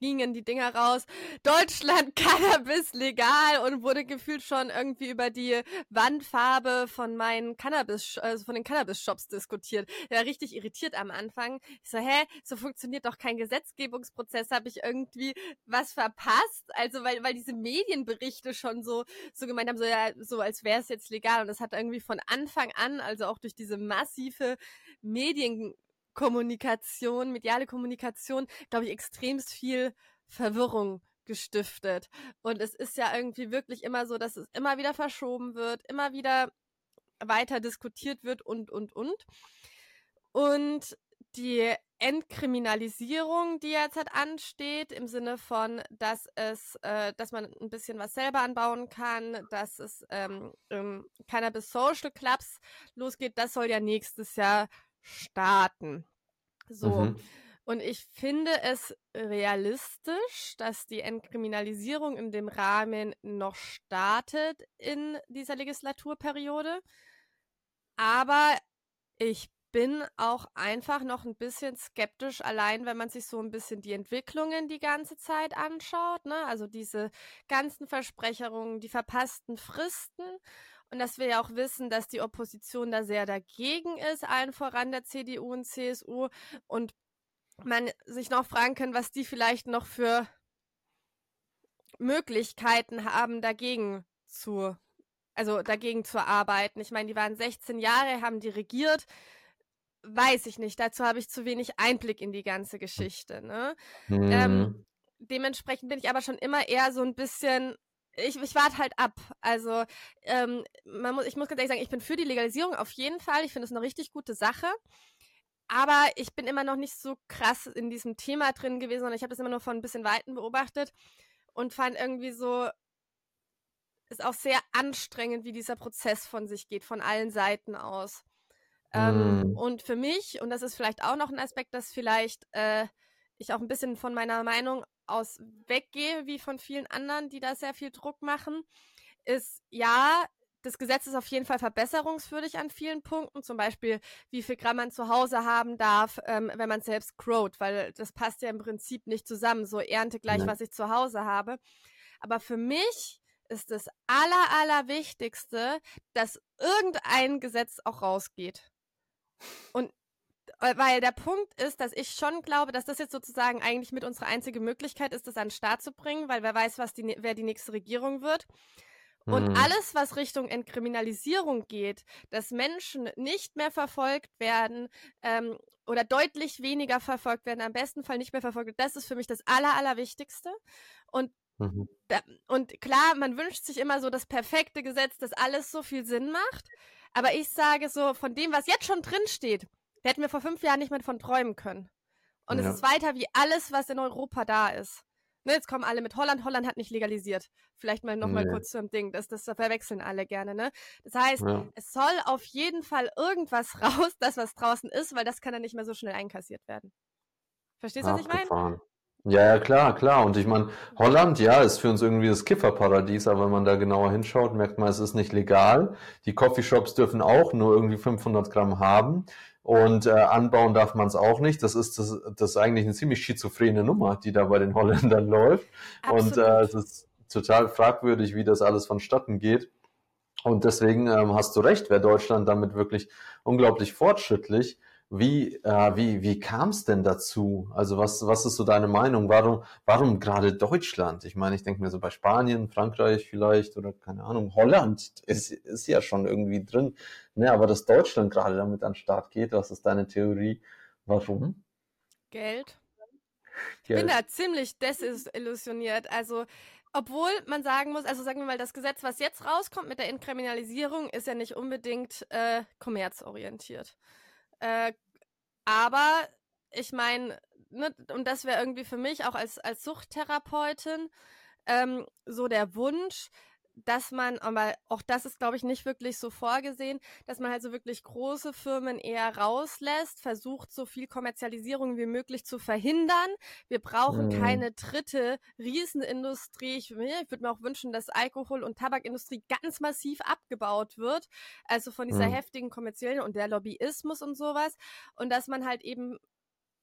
gingen die Dinger raus, Deutschland Cannabis legal und wurde gefühlt schon irgendwie über die Wandfarbe von meinen Cannabis, also von den Cannabis-Shops diskutiert. Ja, richtig irritiert am Anfang. Ich so, hä, so funktioniert doch kein Gesetzgebungsprozess, habe ich irgendwie was verpasst? Also, weil, weil diese Medienberichte schon so, so gemeint haben, so, ja, so als wäre es jetzt legal und das hat irgendwie von Anfang an, also auch durch diese massive Medien Kommunikation, mediale Kommunikation, glaube ich, extremst viel Verwirrung gestiftet. Und es ist ja irgendwie wirklich immer so, dass es immer wieder verschoben wird, immer wieder weiter diskutiert wird und, und, und. Und die Entkriminalisierung, die jetzt halt ansteht, im Sinne von, dass es, äh, dass man ein bisschen was selber anbauen kann, dass es ähm, Cannabis Social Clubs losgeht, das soll ja nächstes Jahr starten. So. Mhm. Und ich finde es realistisch, dass die Entkriminalisierung in dem Rahmen noch startet in dieser Legislaturperiode. Aber ich bin auch einfach noch ein bisschen skeptisch, allein wenn man sich so ein bisschen die Entwicklungen die ganze Zeit anschaut. Ne? Also diese ganzen Versprecherungen, die verpassten Fristen und dass wir ja auch wissen, dass die Opposition da sehr dagegen ist, allen voran der CDU und CSU und man sich noch fragen kann, was die vielleicht noch für Möglichkeiten haben, dagegen zu, also dagegen zu arbeiten. Ich meine, die waren 16 Jahre, haben die regiert. Weiß ich nicht. Dazu habe ich zu wenig Einblick in die ganze Geschichte. Ne? Mhm. Ähm, dementsprechend bin ich aber schon immer eher so ein bisschen ich, ich warte halt ab. Also ähm, man muss, ich muss ganz ehrlich sagen, ich bin für die Legalisierung auf jeden Fall. Ich finde es eine richtig gute Sache. Aber ich bin immer noch nicht so krass in diesem Thema drin gewesen, sondern ich habe das immer nur von ein bisschen Weiten beobachtet und fand irgendwie so, ist auch sehr anstrengend, wie dieser Prozess von sich geht, von allen Seiten aus. Mm. Ähm, mhm. und für mich, und das ist vielleicht auch noch ein Aspekt, dass vielleicht äh, ich auch ein bisschen von meiner Meinung aus weggehe, wie von vielen anderen, die da sehr viel Druck machen, ist ja, das Gesetz ist auf jeden Fall verbesserungswürdig an vielen Punkten, zum Beispiel, wie viel Gramm man zu Hause haben darf, ähm, wenn man selbst growt, weil das passt ja im Prinzip nicht zusammen, so ernte gleich, ja. was ich zu Hause habe. Aber für mich ist das aller, aller Wichtigste, dass irgendein Gesetz auch rausgeht. Und weil der Punkt ist, dass ich schon glaube, dass das jetzt sozusagen eigentlich mit unsere einzige Möglichkeit ist, das an den Start zu bringen, weil wer weiß, was die, wer die nächste Regierung wird. Und mhm. alles, was Richtung Entkriminalisierung geht, dass Menschen nicht mehr verfolgt werden ähm, oder deutlich weniger verfolgt werden, am besten Fall nicht mehr verfolgt, das ist für mich das Aller, Allerwichtigste. Und mhm. da, und klar, man wünscht sich immer so das perfekte Gesetz, das alles so viel Sinn macht. Aber ich sage so, von dem, was jetzt schon drin steht, Da hätten wir vor fünf Jahren nicht mehr von träumen können. Und ja. es ist weiter wie alles, was in Europa da ist. Ne, jetzt kommen alle mit Holland. Holland hat nicht legalisiert. Vielleicht mal nochmal nee. kurz zum Ding. Das, das verwechseln alle gerne, ne? Das heißt, ja. es soll auf jeden Fall irgendwas raus, das was draußen ist, weil das kann dann nicht mehr so schnell einkassiert werden. Verstehst du, was ich meine? Ja, ja, klar, klar. Und ich meine, Holland, ja, ist für uns irgendwie das Kifferparadies, aber wenn man da genauer hinschaut, merkt man, es ist nicht legal. Die Coffeeshops dürfen auch nur irgendwie 500 Gramm haben. Und äh, anbauen darf man es auch nicht. Das ist, das, das ist eigentlich eine ziemlich schizophrene Nummer, die da bei den Holländern läuft. Absolut. Und äh, es ist total fragwürdig, wie das alles vonstatten geht. Und deswegen ähm, hast du recht, wäre Deutschland damit wirklich unglaublich fortschrittlich. Wie, äh, wie, wie kam es denn dazu? Also was, was ist so deine Meinung? Warum, warum gerade Deutschland? Ich meine, ich denke mir so bei Spanien, Frankreich vielleicht oder keine Ahnung, Holland ist, ist ja schon irgendwie drin. Ne, aber dass Deutschland gerade damit an den Start geht, was ist deine Theorie? Warum? Geld. Ich bin da ziemlich desillusioniert. Also obwohl man sagen muss, also sagen wir mal, das Gesetz, was jetzt rauskommt mit der Entkriminalisierung, ist ja nicht unbedingt äh, kommerzorientiert. Äh, aber ich meine, ne, und das wäre irgendwie für mich auch als, als Suchttherapeutin ähm, so der Wunsch, dass man, aber auch das ist, glaube ich, nicht wirklich so vorgesehen, dass man halt so wirklich große Firmen eher rauslässt, versucht, so viel Kommerzialisierung wie möglich zu verhindern. Wir brauchen mhm. keine dritte Riesenindustrie. Ich, ich würde mir auch wünschen, dass Alkohol- und Tabakindustrie ganz massiv abgebaut wird. Also von dieser mhm. heftigen kommerziellen und der Lobbyismus und sowas. Und dass man halt eben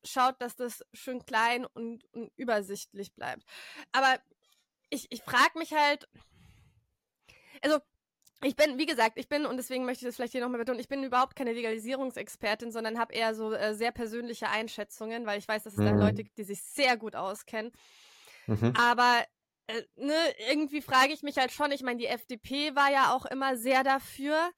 schaut, dass das schön klein und, und übersichtlich bleibt. Aber ich, ich frage mich halt, also ich bin, wie gesagt, ich bin, und deswegen möchte ich das vielleicht hier nochmal betonen, ich bin überhaupt keine Legalisierungsexpertin, sondern habe eher so äh, sehr persönliche Einschätzungen, weil ich weiß, dass es mhm. da Leute gibt, die sich sehr gut auskennen. Mhm. Aber äh, ne, irgendwie frage ich mich halt schon, ich meine, die FDP war ja auch immer sehr dafür.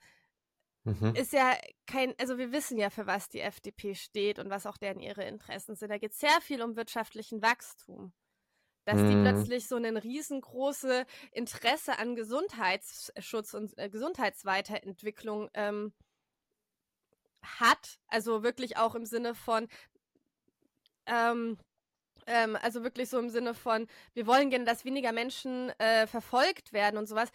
Mhm. Ist ja kein, also wir wissen ja, für was die FDP steht und was auch deren ihre Interessen sind. Da geht es sehr viel um wirtschaftlichen Wachstum dass mhm. die plötzlich so ein riesengroße Interesse an Gesundheitsschutz und äh, Gesundheitsweiterentwicklung ähm, hat. Also wirklich auch im Sinne von, ähm, ähm, also wirklich so im Sinne von, wir wollen gerne, dass weniger Menschen äh, verfolgt werden und sowas.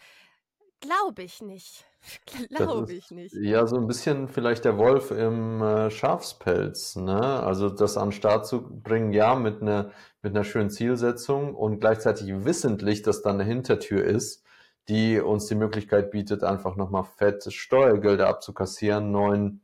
Glaube ich nicht. Glaube ich nicht. Ja, so ein bisschen vielleicht der Wolf im äh, Schafspelz, ne? Also das an den Start zu bringen, ja, mit einer mit einer schönen Zielsetzung und gleichzeitig wissentlich, dass da eine Hintertür ist, die uns die Möglichkeit bietet, einfach nochmal fette Steuergelder abzukassieren, neuen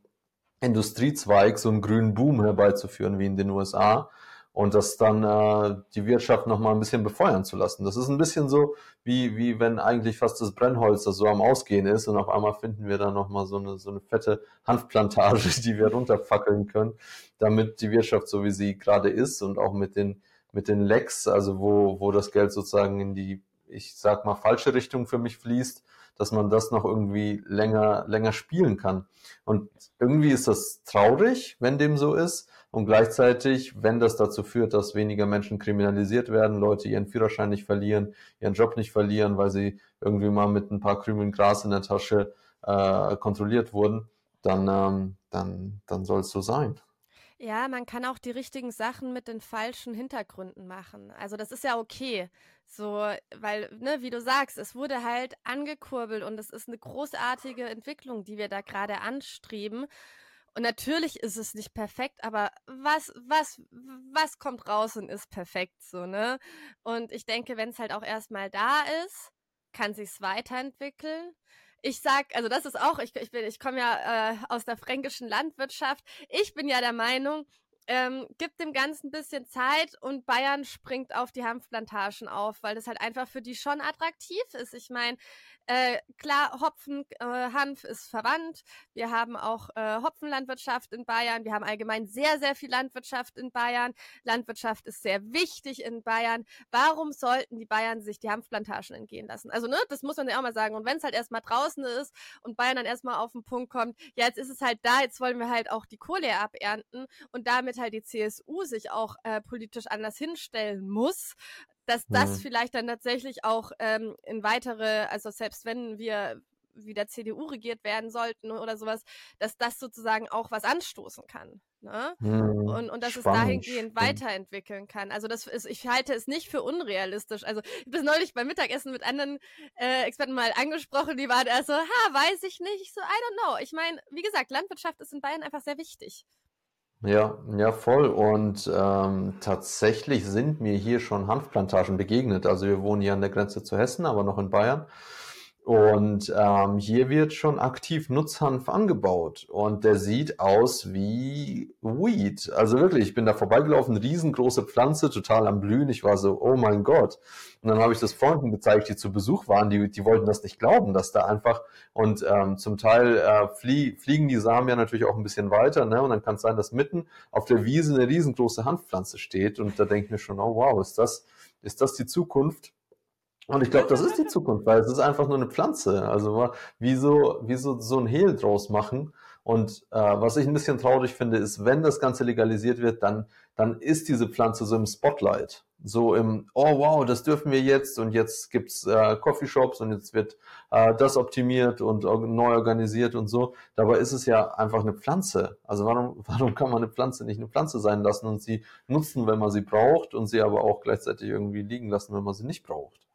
Industriezweig, so einen grünen Boom herbeizuführen wie in den USA und das dann äh, die Wirtschaft nochmal ein bisschen befeuern zu lassen. Das ist ein bisschen so, wie, wie wenn eigentlich fast das Brennholz das so am Ausgehen ist und auf einmal finden wir da nochmal so eine, so eine fette Hanfplantage, die wir runterfackeln können, damit die Wirtschaft so wie sie gerade ist und auch mit den, mit den Lecks, also wo, wo das Geld sozusagen in die, ich sag mal, falsche Richtung für mich fließt, dass man das noch irgendwie länger, länger spielen kann. Und irgendwie ist das traurig, wenn dem so ist. Und gleichzeitig, wenn das dazu führt, dass weniger Menschen kriminalisiert werden, Leute ihren Führerschein nicht verlieren, ihren Job nicht verlieren, weil sie irgendwie mal mit ein paar Krümeln Gras in der Tasche äh, kontrolliert wurden, dann, ähm, dann, dann soll es so sein. Ja, man kann auch die richtigen Sachen mit den falschen Hintergründen machen. Also das ist ja okay. So, weil, ne, wie du sagst, es wurde halt angekurbelt und es ist eine großartige Entwicklung, die wir da gerade anstreben. Und natürlich ist es nicht perfekt, aber was, was, was kommt raus und ist perfekt so, ne? Und ich denke, wenn es halt auch erstmal da ist, kann sich's weiterentwickeln. Ich sag, also das ist auch, ich, ich bin, ich komme ja äh, aus der fränkischen Landwirtschaft. Ich bin ja der Meinung, ähm, gibt dem Ganzen ein bisschen Zeit und Bayern springt auf die Hanfplantagen auf, weil das halt einfach für die schon attraktiv ist. Ich meine, äh, klar, Hopfen, äh, Hanf ist verwandt. Wir haben auch äh, Hopfenlandwirtschaft in Bayern. Wir haben allgemein sehr, sehr viel Landwirtschaft in Bayern. Landwirtschaft ist sehr wichtig in Bayern. Warum sollten die Bayern sich die Hanfplantagen entgehen lassen? Also, ne, das muss man ja auch mal sagen. Und wenn es halt erstmal draußen ist und Bayern dann erstmal auf den Punkt kommt, ja, jetzt ist es halt da, jetzt wollen wir halt auch die Kohle abernten und damit halt die CSU sich auch äh, politisch anders hinstellen muss, dass das mhm. vielleicht dann tatsächlich auch ähm, in weitere, also selbst wenn wir wieder CDU regiert werden sollten oder sowas, dass das sozusagen auch was anstoßen kann. Ne? Hm, und, und dass spannend, es dahingehend spannend. weiterentwickeln kann. Also das ist, ich halte es nicht für unrealistisch. Also ich das neulich beim Mittagessen mit anderen äh, Experten mal angesprochen, die waren erst so, ha, weiß ich nicht. Ich so, I don't know. Ich meine, wie gesagt, Landwirtschaft ist in Bayern einfach sehr wichtig. Ja, ja, voll. Und ähm, tatsächlich sind mir hier schon Hanfplantagen begegnet. Also wir wohnen hier an der Grenze zu Hessen, aber noch in Bayern. Und ähm, hier wird schon aktiv Nutzhanf angebaut und der sieht aus wie Weed. Also wirklich, ich bin da vorbeigelaufen, riesengroße Pflanze, total am Blühen. Ich war so, oh mein Gott. Und dann habe ich das Freunden gezeigt, die zu Besuch waren, die, die wollten das nicht glauben, dass da einfach und ähm, zum Teil äh, flie fliegen die Samen ja natürlich auch ein bisschen weiter, ne? Und dann kann es sein, dass mitten auf der Wiese eine riesengroße Hanfpflanze steht und da denke ich mir schon, oh wow, ist das, ist das die Zukunft? Und ich glaube, das ist die Zukunft, weil es ist einfach nur eine Pflanze. Also wieso, wieso so ein Hehl draus machen? Und äh, was ich ein bisschen traurig finde, ist, wenn das Ganze legalisiert wird, dann, dann ist diese Pflanze so im Spotlight. So im, oh wow, das dürfen wir jetzt und jetzt gibt's äh, Coffeeshops und jetzt wird äh, das optimiert und neu organisiert und so. Dabei ist es ja einfach eine Pflanze. Also warum, warum kann man eine Pflanze nicht eine Pflanze sein lassen und sie nutzen, wenn man sie braucht und sie aber auch gleichzeitig irgendwie liegen lassen, wenn man sie nicht braucht?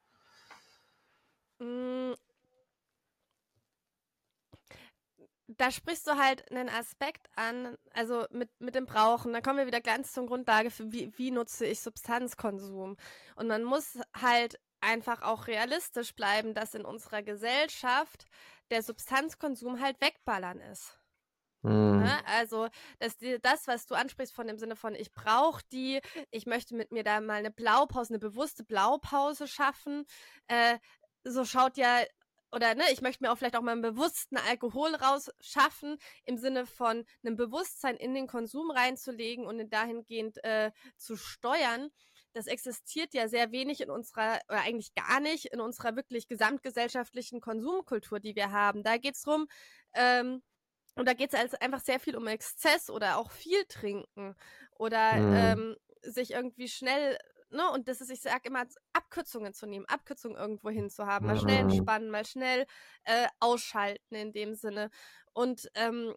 Da sprichst du halt einen Aspekt an, also mit, mit dem Brauchen. Da kommen wir wieder ganz zur Grundlage, für wie, wie nutze ich Substanzkonsum. Und man muss halt einfach auch realistisch bleiben, dass in unserer Gesellschaft der Substanzkonsum halt wegballern ist. Mhm. Also, dass die, das, was du ansprichst von dem Sinne von, ich brauche die, ich möchte mit mir da mal eine Blaupause, eine bewusste Blaupause schaffen, äh, so schaut ja oder ne, ich möchte mir auch vielleicht auch mal einen bewussten Alkohol rausschaffen, im Sinne von einem Bewusstsein in den Konsum reinzulegen und ihn dahingehend äh, zu steuern. Das existiert ja sehr wenig in unserer, oder eigentlich gar nicht, in unserer wirklich gesamtgesellschaftlichen Konsumkultur, die wir haben. Da geht's drum, ähm, und da geht's also einfach sehr viel um Exzess oder auch viel trinken oder mhm. ähm, sich irgendwie schnell ne, und das ist, ich sage immer, Abkürzungen zu nehmen, Abkürzungen irgendwo hin zu haben, mal schnell mhm. entspannen, mal schnell äh, ausschalten in dem Sinne. Und ähm,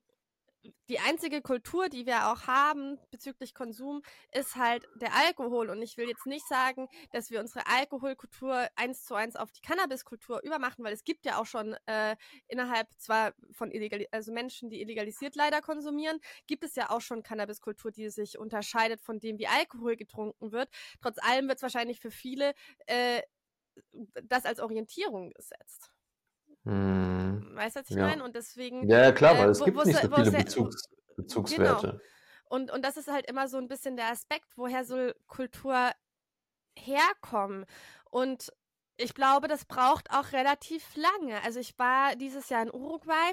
die einzige Kultur, die wir auch haben bezüglich Konsum, ist halt der Alkohol. Und ich will jetzt nicht sagen, dass wir unsere Alkoholkultur eins zu eins auf die Cannabiskultur übermachen, weil es gibt ja auch schon äh, innerhalb zwar von illegal, also Menschen, die illegalisiert leider konsumieren, gibt es ja auch schon Cannabiskultur, die sich unterscheidet von dem, wie Alkohol getrunken wird. Trotz allem wird es wahrscheinlich für viele äh, das als Orientierung gesetzt. Hm. Weißt du, was ich ja. meine? Und deswegen. Ja, klar, weil äh, es gibt nicht so viele Bezugs, Bezugswerte. Genau. Und, und das ist halt immer so ein bisschen der Aspekt, woher soll Kultur herkommen? Und ich glaube, das braucht auch relativ lange. Also ich war dieses Jahr in Uruguay.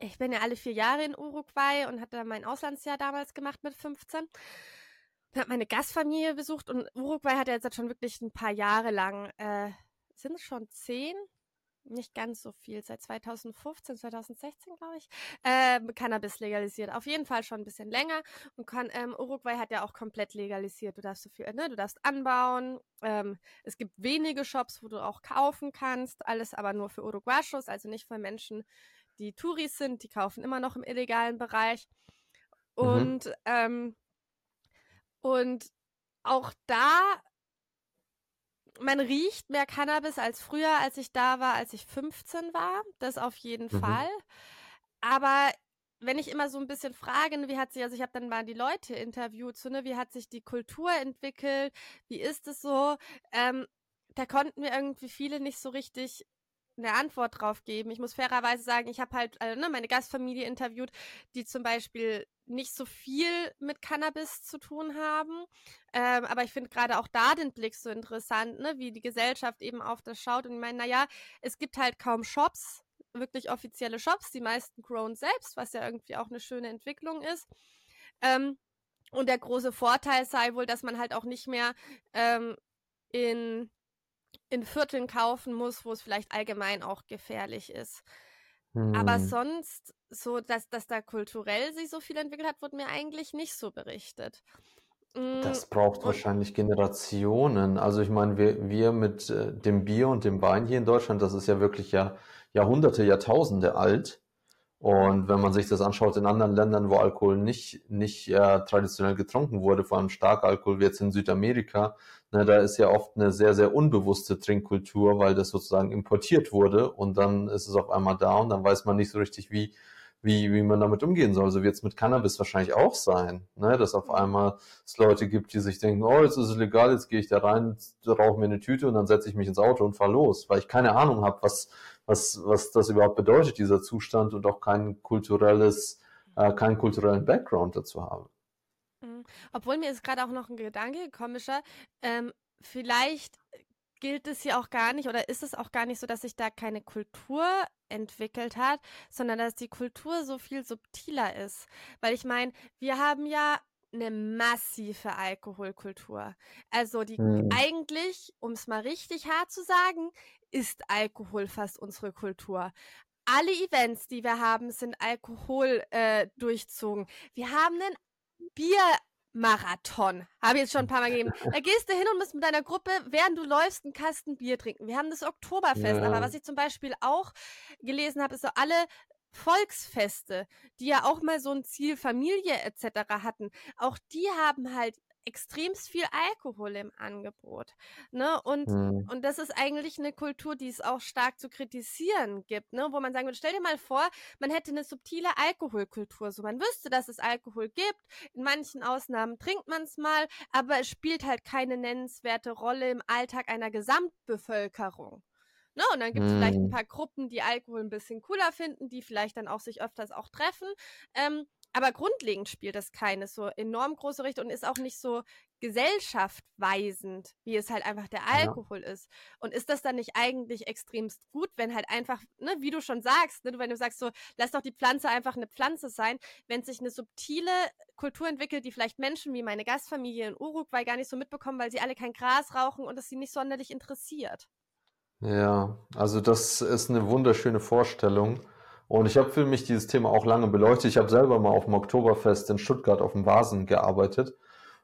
Ich bin ja alle vier Jahre in Uruguay und hatte mein Auslandsjahr damals gemacht mit 15. Und habe meine Gastfamilie besucht und Uruguay hat ja jetzt schon wirklich ein paar Jahre lang, äh, sind es schon zehn? Nicht ganz so viel, seit 2015, 2016, glaube ich, äh, Cannabis legalisiert. Auf jeden Fall schon ein bisschen länger. Und kann, ähm, Uruguay hat ja auch komplett legalisiert. Du darfst so viel, ne, du darfst anbauen. Ähm, es gibt wenige Shops, wo du auch kaufen kannst. Alles aber nur für Uruguayos, also nicht für Menschen, die Touris sind. Die kaufen immer noch im illegalen Bereich. Mhm. Und, mhm. ähm, und auch da man riecht mehr Cannabis als früher, als ich da war, als ich 15 war. Das auf jeden mhm. Fall. Aber wenn ich immer so ein bisschen frage, ne, wie hat sich, also ich habe dann mal die Leute interviewt, so, ne, wie hat sich die Kultur entwickelt, wie ist es so, ähm, da konnten mir irgendwie viele nicht so richtig eine Antwort drauf geben. Ich muss fairerweise sagen, ich habe halt äh, ne, meine Gastfamilie interviewt, die zum Beispiel nicht so viel mit Cannabis zu tun haben. Ähm, aber ich finde gerade auch da den Blick so interessant, ne, wie die Gesellschaft eben auf das schaut. Und ich meine, naja, es gibt halt kaum Shops, wirklich offizielle Shops, die meisten grown selbst, was ja irgendwie auch eine schöne Entwicklung ist. Ähm, und der große Vorteil sei wohl, dass man halt auch nicht mehr ähm, in in Vierteln kaufen muss, wo es vielleicht allgemein auch gefährlich ist. Hm. Aber sonst, so dass, dass da kulturell sich so viel entwickelt hat, wurde mir eigentlich nicht so berichtet. Das hm, braucht und, wahrscheinlich Generationen. Also ich meine, wir, wir mit äh, dem Bier und dem Wein hier in Deutschland, das ist ja wirklich ja Jahrhunderte, Jahrtausende alt. Und wenn man sich das anschaut in anderen Ländern, wo Alkohol nicht, nicht äh, traditionell getrunken wurde, vor allem Starkalkohol wie jetzt in Südamerika, ne, da ist ja oft eine sehr, sehr unbewusste Trinkkultur, weil das sozusagen importiert wurde und dann ist es auf einmal da und dann weiß man nicht so richtig, wie, wie, wie man damit umgehen soll. So wird es mit Cannabis wahrscheinlich auch sein, ne? dass auf einmal es Leute gibt, die sich denken, oh, jetzt ist es legal, jetzt gehe ich da rein, rauche mir eine Tüte und dann setze ich mich ins Auto und fahre los, weil ich keine Ahnung habe, was, was, was das überhaupt bedeutet, dieser Zustand und auch kein kulturelles, äh, keinen kulturellen Background dazu habe. Mhm. Obwohl mir ist gerade auch noch ein Gedanke komischer, ähm, vielleicht gilt es hier auch gar nicht oder ist es auch gar nicht so, dass sich da keine Kultur entwickelt hat, sondern dass die Kultur so viel subtiler ist. Weil ich meine, wir haben ja eine massive Alkoholkultur. Also die hm. eigentlich, um es mal richtig hart zu sagen, ist Alkohol fast unsere Kultur. Alle Events, die wir haben, sind Alkohol äh, durchzogen. Wir haben einen Biermarathon. Habe ich jetzt schon ein paar Mal gegeben. Da gehst du hin und musst mit deiner Gruppe, während du läufst, einen Kasten Bier trinken. Wir haben das Oktoberfest, ja. aber was ich zum Beispiel auch gelesen habe, ist so alle Volksfeste, die ja auch mal so ein Ziel Familie etc. hatten, auch die haben halt extremst viel Alkohol im Angebot. Ne? Und, mhm. und das ist eigentlich eine Kultur, die es auch stark zu kritisieren gibt, ne? wo man sagen würde, stell dir mal vor, man hätte eine subtile Alkoholkultur. So, man wüsste, dass es Alkohol gibt. In manchen Ausnahmen trinkt man es mal, aber es spielt halt keine nennenswerte Rolle im Alltag einer Gesamtbevölkerung. Ne? Und dann gibt es mm. vielleicht ein mhm. paar Gruppen, die Alkohol ein bisschen cooler finden, die vielleicht dann auch sich öfters auch treffen. Ähm, aber grundlegend spielt das keine so enorm große Richtung und ist auch nicht so gesellschaftweisend, wie es halt einfach der Alkohol ja. ist. Und ist das dann nicht eigentlich extremst gut, wenn halt einfach, ne, wie du schon sagst, ne, wenn du sagst so, lass doch die Pflanze einfach eine Pflanze sein, wenn sich eine subtile Kultur entwickelt, die vielleicht Menschen wie meine Gastfamilie in Uruguay gar nicht so mitbekommen, weil sie alle kein Gras rauchen und es sie nicht sonderlich interessiert. Ja, also das ist eine wunderschöne Vorstellung. Und ich habe für mich dieses Thema auch lange beleuchtet. Ich habe selber mal auf dem Oktoberfest in Stuttgart auf dem Vasen gearbeitet.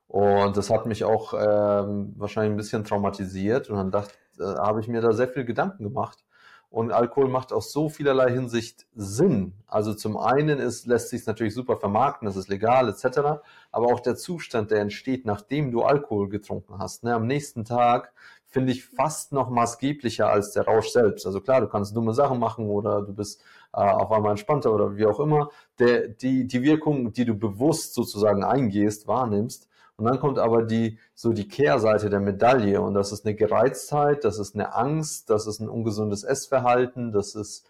Und das hat mich auch ähm, wahrscheinlich ein bisschen traumatisiert. Und dann äh, habe ich mir da sehr viel Gedanken gemacht. Und Alkohol macht aus so vielerlei Hinsicht Sinn. Also zum einen ist, lässt sich natürlich super vermarkten, das ist legal etc. Aber auch der Zustand, der entsteht, nachdem du Alkohol getrunken hast. Ne? Am nächsten Tag finde ich fast noch maßgeblicher als der Rausch selbst. Also klar, du kannst dumme Sachen machen oder du bist äh, auf einmal entspannter oder wie auch immer. Der, die, die Wirkung, die du bewusst sozusagen eingehst, wahrnimmst. Und dann kommt aber die, so die Kehrseite der Medaille. Und das ist eine Gereiztheit, das ist eine Angst, das ist ein ungesundes Essverhalten, das ist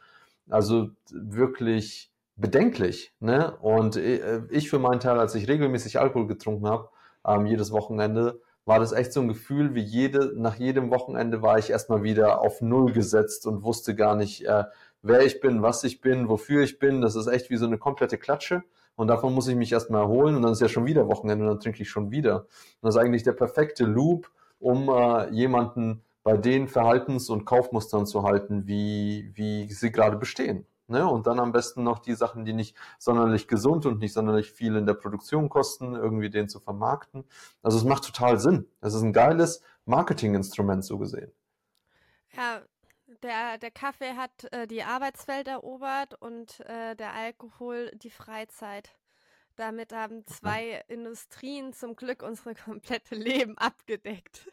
also wirklich bedenklich. Ne? Und äh, ich für meinen Teil, als ich regelmäßig Alkohol getrunken habe, ähm, jedes Wochenende, war das echt so ein Gefühl, wie jede, nach jedem Wochenende war ich erstmal wieder auf Null gesetzt und wusste gar nicht, äh, wer ich bin, was ich bin, wofür ich bin. Das ist echt wie so eine komplette Klatsche. Und davon muss ich mich erstmal erholen und dann ist ja schon wieder Wochenende und dann trinke ich schon wieder. Und das ist eigentlich der perfekte Loop, um äh, jemanden bei den Verhaltens- und Kaufmustern zu halten, wie, wie sie gerade bestehen. Ne? Und dann am besten noch die Sachen, die nicht sonderlich gesund und nicht sonderlich viel in der Produktion kosten, irgendwie den zu vermarkten. Also es macht total Sinn. Es ist ein geiles Marketinginstrument so gesehen. Ja, der, der Kaffee hat äh, die Arbeitswelt erobert und äh, der Alkohol die Freizeit. Damit haben zwei Industrien zum Glück unsere komplette Leben abgedeckt.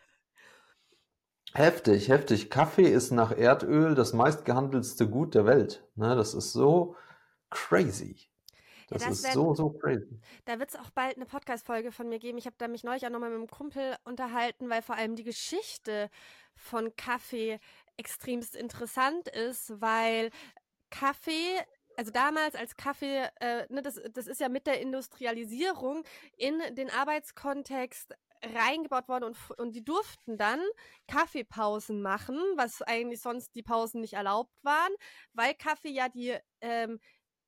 Heftig, heftig. Kaffee ist nach Erdöl das meistgehandelste Gut der Welt. Ne, das ist so crazy. Das, ja, das ist wär, so, so crazy. Da wird es auch bald eine Podcast-Folge von mir geben. Ich habe da mich neulich auch nochmal mit einem Kumpel unterhalten, weil vor allem die Geschichte von Kaffee extremst interessant ist, weil Kaffee also damals als Kaffee, äh, ne, das, das ist ja mit der Industrialisierung in den Arbeitskontext reingebaut worden und, und die durften dann Kaffeepausen machen, was eigentlich sonst die Pausen nicht erlaubt waren, weil Kaffee ja die, ähm,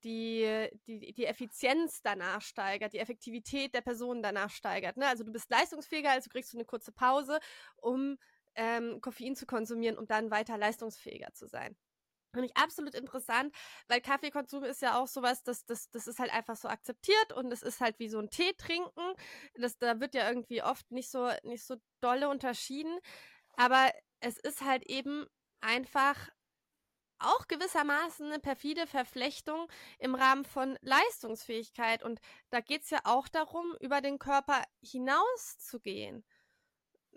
die, die, die Effizienz danach steigert, die Effektivität der Person danach steigert. Ne? Also du bist leistungsfähiger, also kriegst du eine kurze Pause, um ähm, Koffein zu konsumieren, um dann weiter leistungsfähiger zu sein. Finde ich absolut interessant, weil Kaffeekonsum ist ja auch sowas, das, das, das ist halt einfach so akzeptiert und es ist halt wie so ein Tee trinken. Das, da wird ja irgendwie oft nicht so, nicht so dolle unterschieden. Aber es ist halt eben einfach auch gewissermaßen eine perfide Verflechtung im Rahmen von Leistungsfähigkeit. Und da geht es ja auch darum, über den Körper hinauszugehen.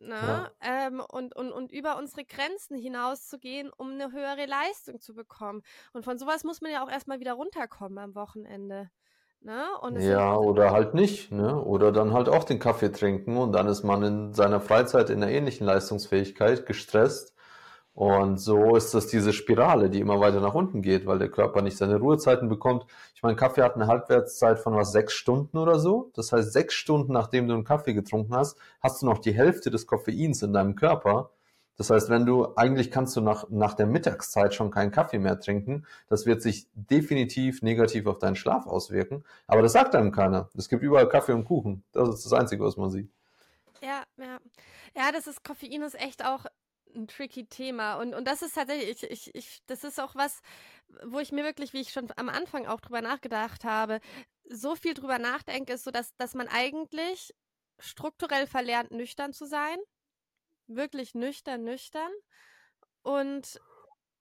Ne? Ja. Ähm, und, und, und über unsere Grenzen hinauszugehen, um eine höhere Leistung zu bekommen. Und von sowas muss man ja auch erstmal wieder runterkommen am Wochenende. Ne? ja, oder halt nicht, ne? Oder dann halt auch den Kaffee trinken und dann ist man in seiner Freizeit in einer ähnlichen Leistungsfähigkeit gestresst und so ist das diese Spirale, die immer weiter nach unten geht, weil der Körper nicht seine Ruhezeiten bekommt. Ich meine, Kaffee hat eine Halbwertszeit von was, sechs Stunden oder so. Das heißt, sechs Stunden nachdem du einen Kaffee getrunken hast, hast du noch die Hälfte des Koffeins in deinem Körper. Das heißt, wenn du, eigentlich kannst du nach, nach der Mittagszeit schon keinen Kaffee mehr trinken. Das wird sich definitiv negativ auf deinen Schlaf auswirken. Aber das sagt einem keiner. Es gibt überall Kaffee und Kuchen. Das ist das Einzige, was man sieht. Ja, ja. Ja, das ist, Koffein ist echt auch ein tricky Thema. Und, und das ist tatsächlich, ich, ich, ich, das ist auch was, wo ich mir wirklich, wie ich schon am Anfang auch drüber nachgedacht habe, so viel drüber nachdenke, ist so, dass, dass man eigentlich strukturell verlernt, nüchtern zu sein. Wirklich nüchtern, nüchtern. Und,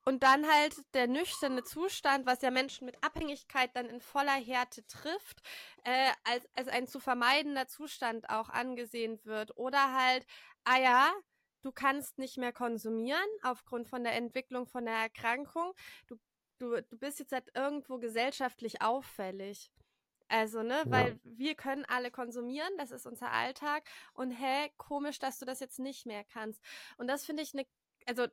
und dann halt der nüchterne Zustand, was ja Menschen mit Abhängigkeit dann in voller Härte trifft, äh, als, als ein zu vermeidender Zustand auch angesehen wird. Oder halt, ah ja, du kannst nicht mehr konsumieren aufgrund von der Entwicklung von der Erkrankung. Du, du, du bist jetzt halt irgendwo gesellschaftlich auffällig. Also, ne, ja. weil wir können alle konsumieren, das ist unser Alltag. Und hä, komisch, dass du das jetzt nicht mehr kannst. Und das finde ich eine also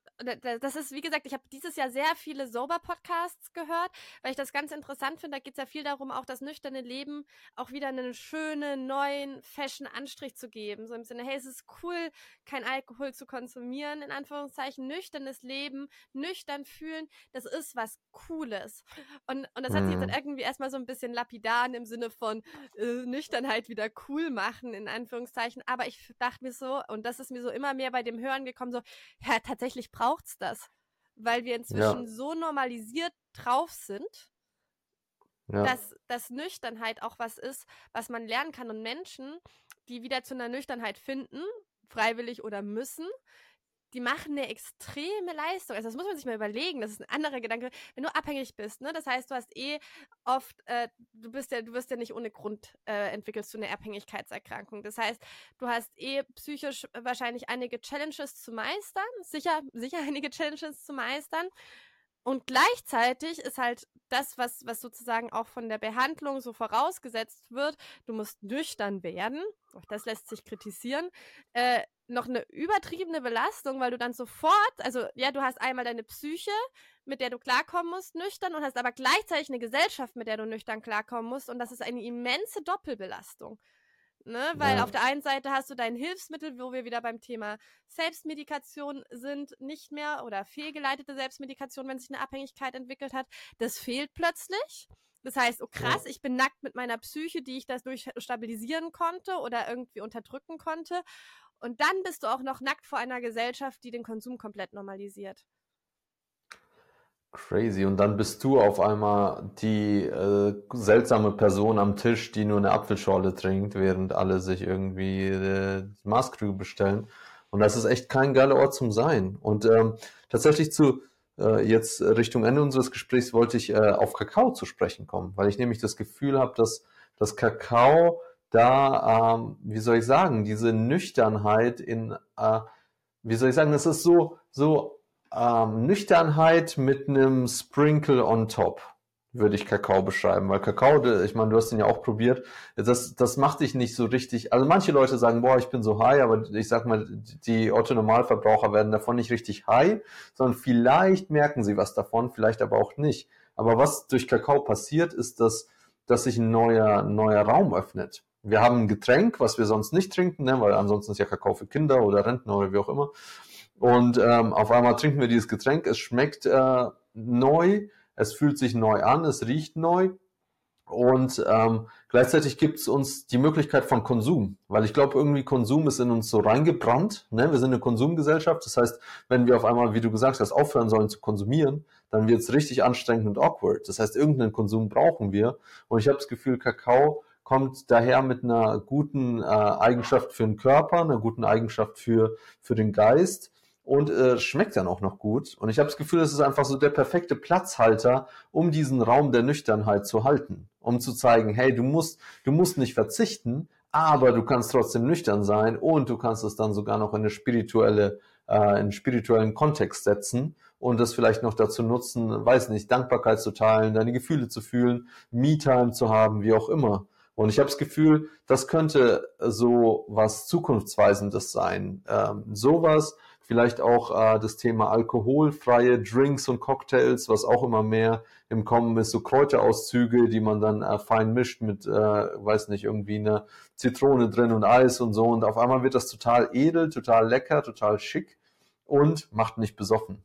das ist, wie gesagt, ich habe dieses Jahr sehr viele Sober-Podcasts gehört, weil ich das ganz interessant finde. Da geht es ja viel darum, auch das nüchterne Leben auch wieder einen schönen, neuen Fashion-Anstrich zu geben. So im Sinne, hey, es ist cool, kein Alkohol zu konsumieren, in Anführungszeichen, nüchternes Leben, nüchtern fühlen, das ist was Cooles. Und, und das hat sich dann mhm. irgendwie erstmal so ein bisschen lapidar im Sinne von äh, Nüchternheit wieder cool machen, in Anführungszeichen. Aber ich dachte mir so, und das ist mir so immer mehr bei dem Hören gekommen, so, ja, tatsächlich tatsächlich braucht's das, weil wir inzwischen ja. so normalisiert drauf sind, ja. dass, dass Nüchternheit auch was ist, was man lernen kann und Menschen, die wieder zu einer Nüchternheit finden, freiwillig oder müssen, die machen eine extreme Leistung. Also das muss man sich mal überlegen. Das ist ein anderer Gedanke. Wenn du abhängig bist, ne, das heißt, du hast eh oft, äh, du bist ja, du wirst ja nicht ohne Grund äh, entwickelst du eine Abhängigkeitserkrankung. Das heißt, du hast eh psychisch wahrscheinlich einige Challenges zu meistern, sicher, sicher einige Challenges zu meistern. Und gleichzeitig ist halt das, was, was sozusagen auch von der Behandlung so vorausgesetzt wird, du musst nüchtern werden, auch das lässt sich kritisieren, äh, noch eine übertriebene Belastung, weil du dann sofort, also ja, du hast einmal deine Psyche, mit der du klarkommen musst, nüchtern, und hast aber gleichzeitig eine Gesellschaft, mit der du nüchtern klarkommen musst, und das ist eine immense Doppelbelastung. Ne? Weil ja. auf der einen Seite hast du dein Hilfsmittel, wo wir wieder beim Thema Selbstmedikation sind, nicht mehr oder fehlgeleitete Selbstmedikation, wenn sich eine Abhängigkeit entwickelt hat. Das fehlt plötzlich. Das heißt, oh krass, ich bin nackt mit meiner Psyche, die ich dadurch stabilisieren konnte oder irgendwie unterdrücken konnte. Und dann bist du auch noch nackt vor einer Gesellschaft, die den Konsum komplett normalisiert. Crazy. Und dann bist du auf einmal die äh, seltsame Person am Tisch, die nur eine Apfelschorle trinkt, während alle sich irgendwie äh, Maßkrüge bestellen. Und das ist echt kein geiler Ort zum Sein. Und ähm, tatsächlich zu äh, jetzt Richtung Ende unseres Gesprächs wollte ich äh, auf Kakao zu sprechen kommen, weil ich nämlich das Gefühl habe, dass dass Kakao da, ähm, wie soll ich sagen, diese Nüchternheit in, äh, wie soll ich sagen, das ist so, so ähm, Nüchternheit mit einem Sprinkle on top, würde ich Kakao beschreiben. Weil Kakao, ich meine, du hast den ja auch probiert, das, das macht dich nicht so richtig. Also manche Leute sagen, boah, ich bin so high, aber ich sag mal, die Otto-Normalverbraucher werden davon nicht richtig high, sondern vielleicht merken sie was davon, vielleicht aber auch nicht. Aber was durch Kakao passiert, ist, dass, dass sich ein neuer, neuer Raum öffnet wir haben ein Getränk, was wir sonst nicht trinken, ne, weil ansonsten ist ja Kakao für Kinder oder Rentner oder wie auch immer. Und ähm, auf einmal trinken wir dieses Getränk. Es schmeckt äh, neu, es fühlt sich neu an, es riecht neu. Und ähm, gleichzeitig gibt es uns die Möglichkeit von Konsum, weil ich glaube, irgendwie Konsum ist in uns so reingebrannt. Ne? Wir sind eine Konsumgesellschaft. Das heißt, wenn wir auf einmal, wie du gesagt hast, aufhören sollen zu konsumieren, dann wird es richtig anstrengend und awkward. Das heißt, irgendeinen Konsum brauchen wir. Und ich habe das Gefühl, Kakao kommt daher mit einer guten äh, Eigenschaft für den Körper, einer guten Eigenschaft für, für den Geist und äh, schmeckt dann auch noch gut. Und ich habe das Gefühl, das ist einfach so der perfekte Platzhalter, um diesen Raum der Nüchternheit zu halten, um zu zeigen, hey, du musst, du musst nicht verzichten, aber du kannst trotzdem nüchtern sein und du kannst es dann sogar noch in eine spirituelle, äh, in einen spirituellen Kontext setzen und das vielleicht noch dazu nutzen, weiß nicht, Dankbarkeit zu teilen, deine Gefühle zu fühlen, Me-Time zu haben, wie auch immer. Und ich habe das Gefühl, das könnte so was Zukunftsweisendes sein. Ähm, sowas, vielleicht auch äh, das Thema alkoholfreie Drinks und Cocktails, was auch immer mehr im Kommen ist, so Kräuterauszüge, die man dann äh, fein mischt mit, äh, weiß nicht, irgendwie eine Zitrone drin und Eis und so. Und auf einmal wird das total edel, total lecker, total schick und macht nicht besoffen.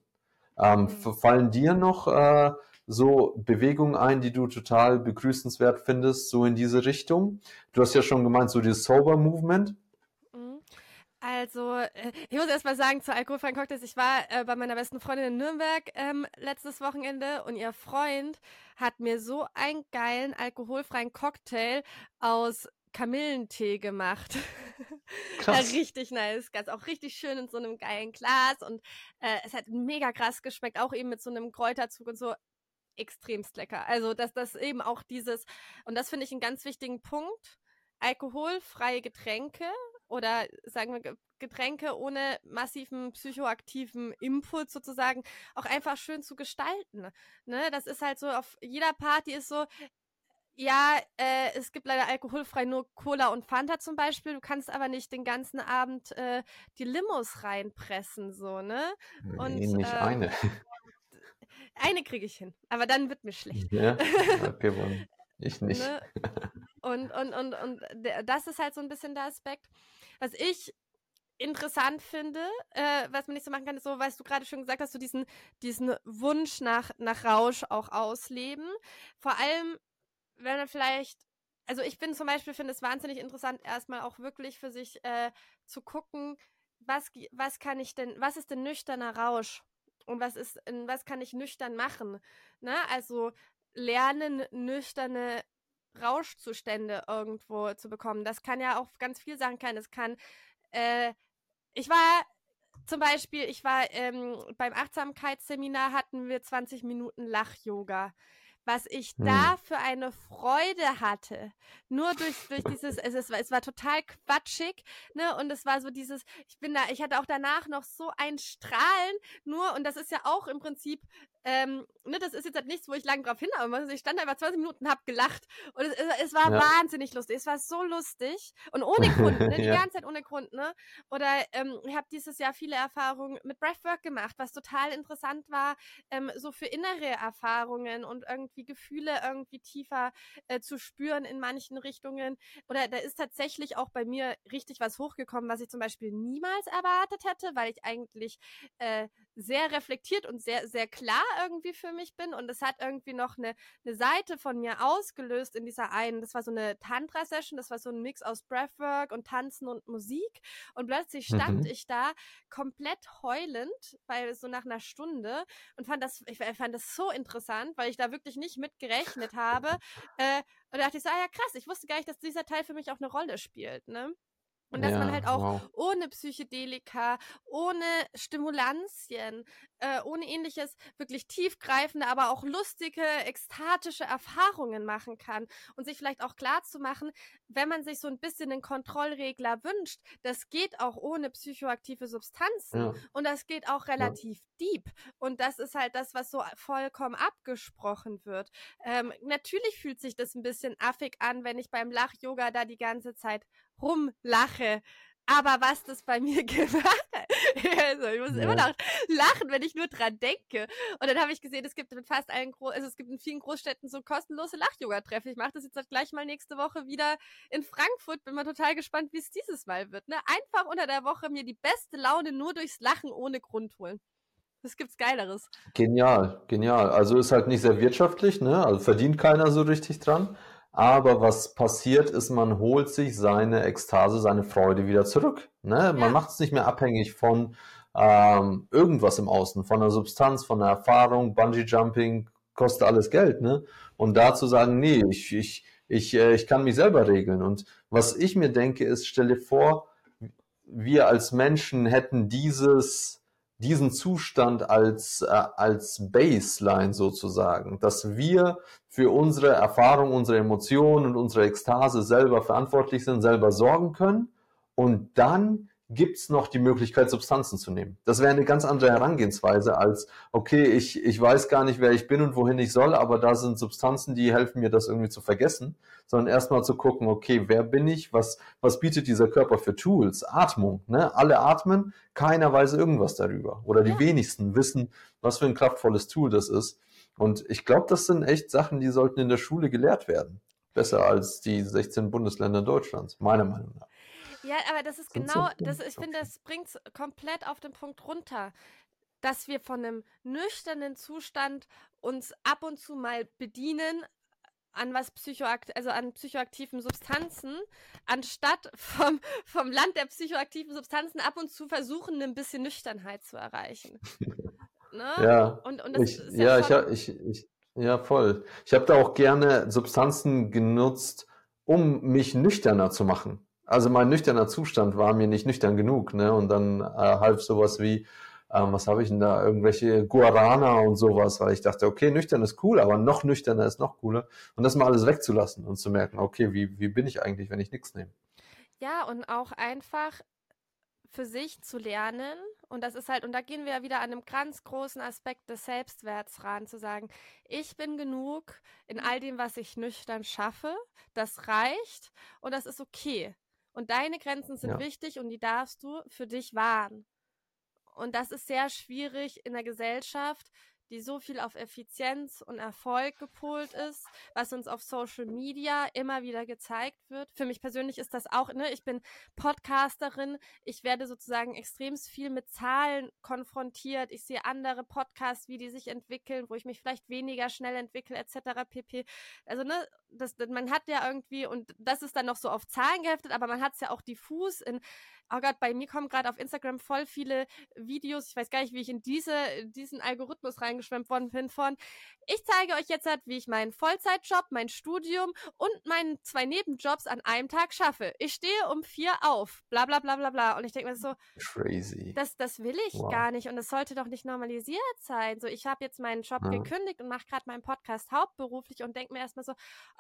Ähm, mhm. fallen dir noch äh, so Bewegungen ein, die du total begrüßenswert findest, so in diese Richtung? Du hast ja schon gemeint, so dieses Sober Movement. Mhm. Also, äh, ich muss erst mal sagen, zu alkoholfreien Cocktails, ich war äh, bei meiner besten Freundin in Nürnberg ähm, letztes Wochenende und ihr Freund hat mir so einen geilen alkoholfreien Cocktail aus Kamillentee gemacht. Krass. richtig nice. Ganz auch richtig schön in so einem geilen Glas und äh, es hat mega krass geschmeckt, auch eben mit so einem Kräuterzug und so extremst lecker. Also, dass das eben auch dieses, und das finde ich einen ganz wichtigen Punkt, alkoholfreie Getränke oder sagen wir Getränke ohne massiven psychoaktiven Impuls sozusagen auch einfach schön zu gestalten. Ne? Das ist halt so, auf jeder Party ist so, ja, äh, es gibt leider alkoholfrei nur Cola und Fanta zum Beispiel. Du kannst aber nicht den ganzen Abend äh, die Limos reinpressen, so, ne? Und, nee, nicht äh, eine. Eine kriege ich hin, aber dann wird mir schlecht. Ja, okay, bon. ich nicht. Ne? Und, und, und, und das ist halt so ein bisschen der Aspekt. Was ich interessant finde, äh, was man nicht so machen kann, ist so, weißt du gerade schon gesagt hast, so diesen, diesen Wunsch nach, nach Rausch auch ausleben. Vor allem, wenn man vielleicht, also ich bin zum Beispiel, finde es wahnsinnig interessant, erstmal auch wirklich für sich äh, zu gucken, was, was kann ich denn, was ist denn nüchterner Rausch? und was ist, was kann ich nüchtern machen? Ne? Also lernen, nüchterne Rauschzustände irgendwo zu bekommen. Das kann ja auch ganz viel Sachen kann. Es kann, äh, ich war zum Beispiel, ich war ähm, beim Achtsamkeitsseminar hatten wir 20 Minuten Lach-Yoga was ich hm. da für eine Freude hatte. Nur durch, durch dieses, es, es, war, es war total quatschig, ne? Und es war so dieses, ich bin da, ich hatte auch danach noch so ein Strahlen, nur, und das ist ja auch im Prinzip ähm, ne, das ist jetzt halt nichts, wo ich lang drauf hinhabe. Also ich stand da über 20 Minuten und hab gelacht. Und es, es war ja. wahnsinnig lustig. Es war so lustig. Und ohne Grund, ne? Die ja. ganze Zeit ohne Grund, ne? Oder ähm, ich habe dieses Jahr viele Erfahrungen mit Breathwork gemacht, was total interessant war, ähm, so für innere Erfahrungen und irgendwie Gefühle irgendwie tiefer äh, zu spüren in manchen Richtungen. Oder da ist tatsächlich auch bei mir richtig was hochgekommen, was ich zum Beispiel niemals erwartet hätte, weil ich eigentlich äh, sehr reflektiert und sehr, sehr klar irgendwie für mich bin. Und es hat irgendwie noch eine, eine Seite von mir ausgelöst in dieser einen. Das war so eine Tantra-Session, das war so ein Mix aus Breathwork und Tanzen und Musik. Und plötzlich stand mhm. ich da komplett heulend, weil so nach einer Stunde und fand das, ich fand das so interessant, weil ich da wirklich nicht mitgerechnet habe. Äh, und da dachte ich so, ah ja krass, ich wusste gar nicht, dass dieser Teil für mich auch eine Rolle spielt, ne? Und dass ja, man halt auch wow. ohne Psychedelika, ohne Stimulantien, äh, ohne ähnliches wirklich tiefgreifende, aber auch lustige, ekstatische Erfahrungen machen kann und sich vielleicht auch klar zu machen, wenn man sich so ein bisschen einen Kontrollregler wünscht, das geht auch ohne psychoaktive Substanzen ja. und das geht auch relativ ja. deep und das ist halt das, was so vollkommen abgesprochen wird. Ähm, natürlich fühlt sich das ein bisschen affig an, wenn ich beim Lach-Yoga da die ganze Zeit rumlache. Aber was das bei mir gemacht hat, also ich muss ja. immer noch lachen, wenn ich nur dran denke. Und dann habe ich gesehen, es gibt mit fast allen, Gro also es gibt in vielen Großstädten so kostenlose Lach-Yoga-Treffen. Ich mache das jetzt halt gleich mal nächste Woche wieder in Frankfurt. Bin mal total gespannt, wie es dieses Mal wird. Ne? Einfach unter der Woche mir die beste Laune nur durchs Lachen ohne Grund holen. Das gibt's Geileres. Genial, genial. Also ist halt nicht sehr wirtschaftlich, ne? Also verdient keiner so richtig dran. Aber was passiert ist, man holt sich seine Ekstase, seine Freude wieder zurück. Ne? Ja. Man macht es nicht mehr abhängig von ähm, irgendwas im Außen, von einer Substanz, von einer Erfahrung. Bungee Jumping kostet alles Geld. Ne? Und da zu sagen, nee, ich, ich, ich, äh, ich kann mich selber regeln. Und was ich mir denke, ist, stelle vor, wir als Menschen hätten dieses diesen Zustand als, äh, als Baseline sozusagen, dass wir für unsere Erfahrung, unsere Emotionen und unsere Ekstase selber verantwortlich sind, selber sorgen können und dann gibt's noch die Möglichkeit, Substanzen zu nehmen. Das wäre eine ganz andere Herangehensweise als, okay, ich, ich weiß gar nicht, wer ich bin und wohin ich soll, aber da sind Substanzen, die helfen mir, das irgendwie zu vergessen, sondern erstmal zu gucken, okay, wer bin ich, was, was bietet dieser Körper für Tools? Atmung, ne? Alle atmen, keiner weiß irgendwas darüber. Oder die ja. wenigsten wissen, was für ein kraftvolles Tool das ist. Und ich glaube, das sind echt Sachen, die sollten in der Schule gelehrt werden. Besser als die 16 Bundesländer Deutschlands, meiner Meinung nach. Ja, aber das ist genau, das, ich finde, das bringt es komplett auf den Punkt runter, dass wir von einem nüchternen Zustand uns ab und zu mal bedienen an was psychoakt also an psychoaktiven Substanzen, anstatt vom, vom Land der psychoaktiven Substanzen ab und zu versuchen, ein bisschen Nüchternheit zu erreichen. Ne? Ja, und, und ich, ja, ja ich, ich, ich, ja, voll. Ich habe da auch gerne Substanzen genutzt, um mich nüchterner zu machen. Also mein nüchterner Zustand war mir nicht nüchtern genug, ne? Und dann äh, half sowas wie, ähm, was habe ich denn da, irgendwelche Guarana und sowas, weil ich dachte, okay, nüchtern ist cool, aber noch nüchterner ist noch cooler. Und das mal alles wegzulassen und zu merken, okay, wie, wie bin ich eigentlich, wenn ich nichts nehme? Ja, und auch einfach für sich zu lernen. Und das ist halt, und da gehen wir ja wieder an einem ganz großen Aspekt des Selbstwerts ran, zu sagen, ich bin genug in all dem, was ich nüchtern schaffe. Das reicht und das ist okay. Und deine Grenzen sind ja. wichtig und die darfst du für dich wahren. Und das ist sehr schwierig in der Gesellschaft, die so viel auf Effizienz und Erfolg gepolt ist, was uns auf Social Media immer wieder gezeigt wird. Für mich persönlich ist das auch, ne, ich bin Podcasterin, ich werde sozusagen extrem viel mit Zahlen konfrontiert. Ich sehe andere Podcasts, wie die sich entwickeln, wo ich mich vielleicht weniger schnell entwickle, etc. pp. Also, ne, das, man hat ja irgendwie, und das ist dann noch so auf Zahlen geheftet, aber man hat es ja auch diffus in oh Gott, bei mir kommen gerade auf Instagram voll viele Videos. Ich weiß gar nicht, wie ich in diese, diesen Algorithmus reingeschwemmt worden bin von. Ich zeige euch jetzt halt, wie ich meinen Vollzeitjob, mein Studium und meinen zwei Nebenjobs an einem Tag schaffe. Ich stehe um vier auf, bla bla bla bla bla. Und ich denke mir so, crazy. Das, das will ich wow. gar nicht und das sollte doch nicht normalisiert sein. So, ich habe jetzt meinen Job ja. gekündigt und mache gerade meinen Podcast hauptberuflich und denke mir erstmal so,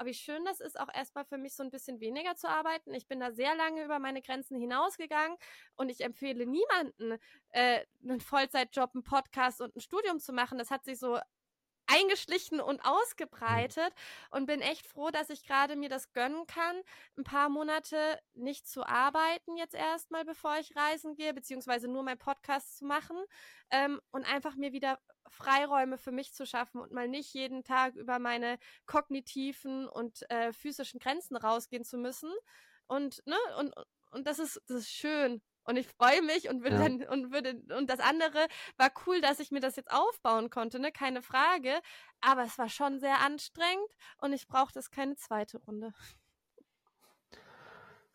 oh, wie schön das ist, auch erstmal für mich so ein bisschen weniger zu arbeiten. Ich bin da sehr lange über meine Grenzen hinausgegangen gegangen und ich empfehle niemanden, äh, einen Vollzeitjob, einen Podcast und ein Studium zu machen. Das hat sich so eingeschlichen und ausgebreitet und bin echt froh, dass ich gerade mir das gönnen kann, ein paar Monate nicht zu arbeiten jetzt erstmal, bevor ich reisen gehe, beziehungsweise nur mein Podcast zu machen ähm, und einfach mir wieder Freiräume für mich zu schaffen und mal nicht jeden Tag über meine kognitiven und äh, physischen Grenzen rausgehen zu müssen und ne und und das ist, das ist schön. Und ich freue mich und würde ja. dann, und würde, und das andere war cool, dass ich mir das jetzt aufbauen konnte, ne? Keine Frage. Aber es war schon sehr anstrengend und ich brauchte es keine zweite Runde.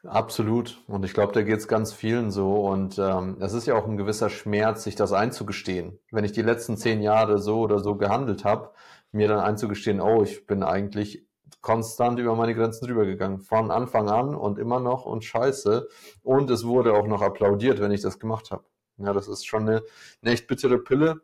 Absolut. Und ich glaube, da geht es ganz vielen so. Und ähm, es ist ja auch ein gewisser Schmerz, sich das einzugestehen. Wenn ich die letzten zehn Jahre so oder so gehandelt habe, mir dann einzugestehen, oh, ich bin eigentlich konstant über meine Grenzen drüber gegangen. Von Anfang an und immer noch und scheiße. Und es wurde auch noch applaudiert, wenn ich das gemacht habe. Ja, das ist schon eine, eine echt bittere Pille.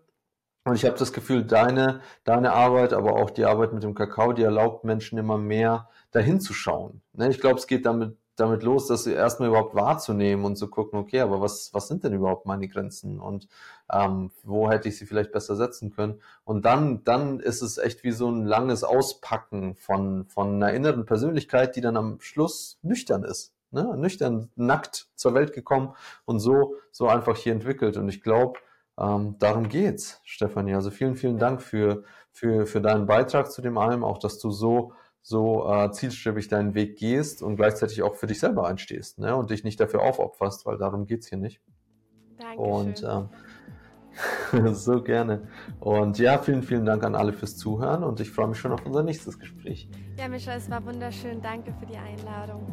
Und ich habe das Gefühl, deine, deine Arbeit, aber auch die Arbeit mit dem Kakao, die erlaubt Menschen immer mehr dahin zu schauen. Ne, ich glaube, es geht damit damit los, das erstmal überhaupt wahrzunehmen und zu gucken, okay, aber was, was sind denn überhaupt meine Grenzen und ähm, wo hätte ich sie vielleicht besser setzen können? Und dann, dann ist es echt wie so ein langes Auspacken von, von einer inneren Persönlichkeit, die dann am Schluss nüchtern ist. Ne? Nüchtern, nackt zur Welt gekommen und so, so einfach hier entwickelt. Und ich glaube, ähm, darum geht's, Stefanie. Also vielen, vielen Dank für, für, für deinen Beitrag zu dem allem, auch dass du so so äh, zielstrebig deinen Weg gehst und gleichzeitig auch für dich selber einstehst ne? und dich nicht dafür aufopferst, weil darum geht es hier nicht. Dankeschön. Und ähm, so gerne. Und ja, vielen, vielen Dank an alle fürs Zuhören und ich freue mich schon auf unser nächstes Gespräch. Ja, Micha, es war wunderschön. Danke für die Einladung.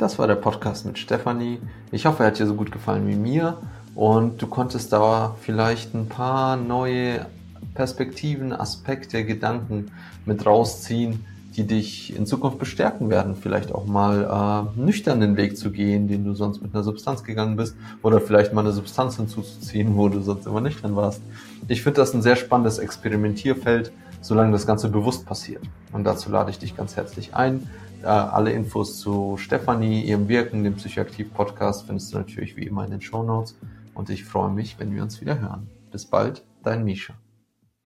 Das war der Podcast mit Stefanie. Ich hoffe, er hat dir so gut gefallen wie mir und du konntest da vielleicht ein paar neue Perspektiven, Aspekte, Gedanken mit rausziehen, die dich in Zukunft bestärken werden, vielleicht auch mal äh, nüchtern den Weg zu gehen, den du sonst mit einer Substanz gegangen bist, oder vielleicht mal eine Substanz hinzuzuziehen, wo du sonst immer nüchtern warst. Ich finde das ein sehr spannendes Experimentierfeld, solange das Ganze bewusst passiert. Und dazu lade ich dich ganz herzlich ein. Äh, alle Infos zu Stefanie, ihrem Wirken, dem Psychoaktiv-Podcast findest du natürlich wie immer in den Show Notes. Und ich freue mich, wenn wir uns wieder hören. Bis bald, dein Misha.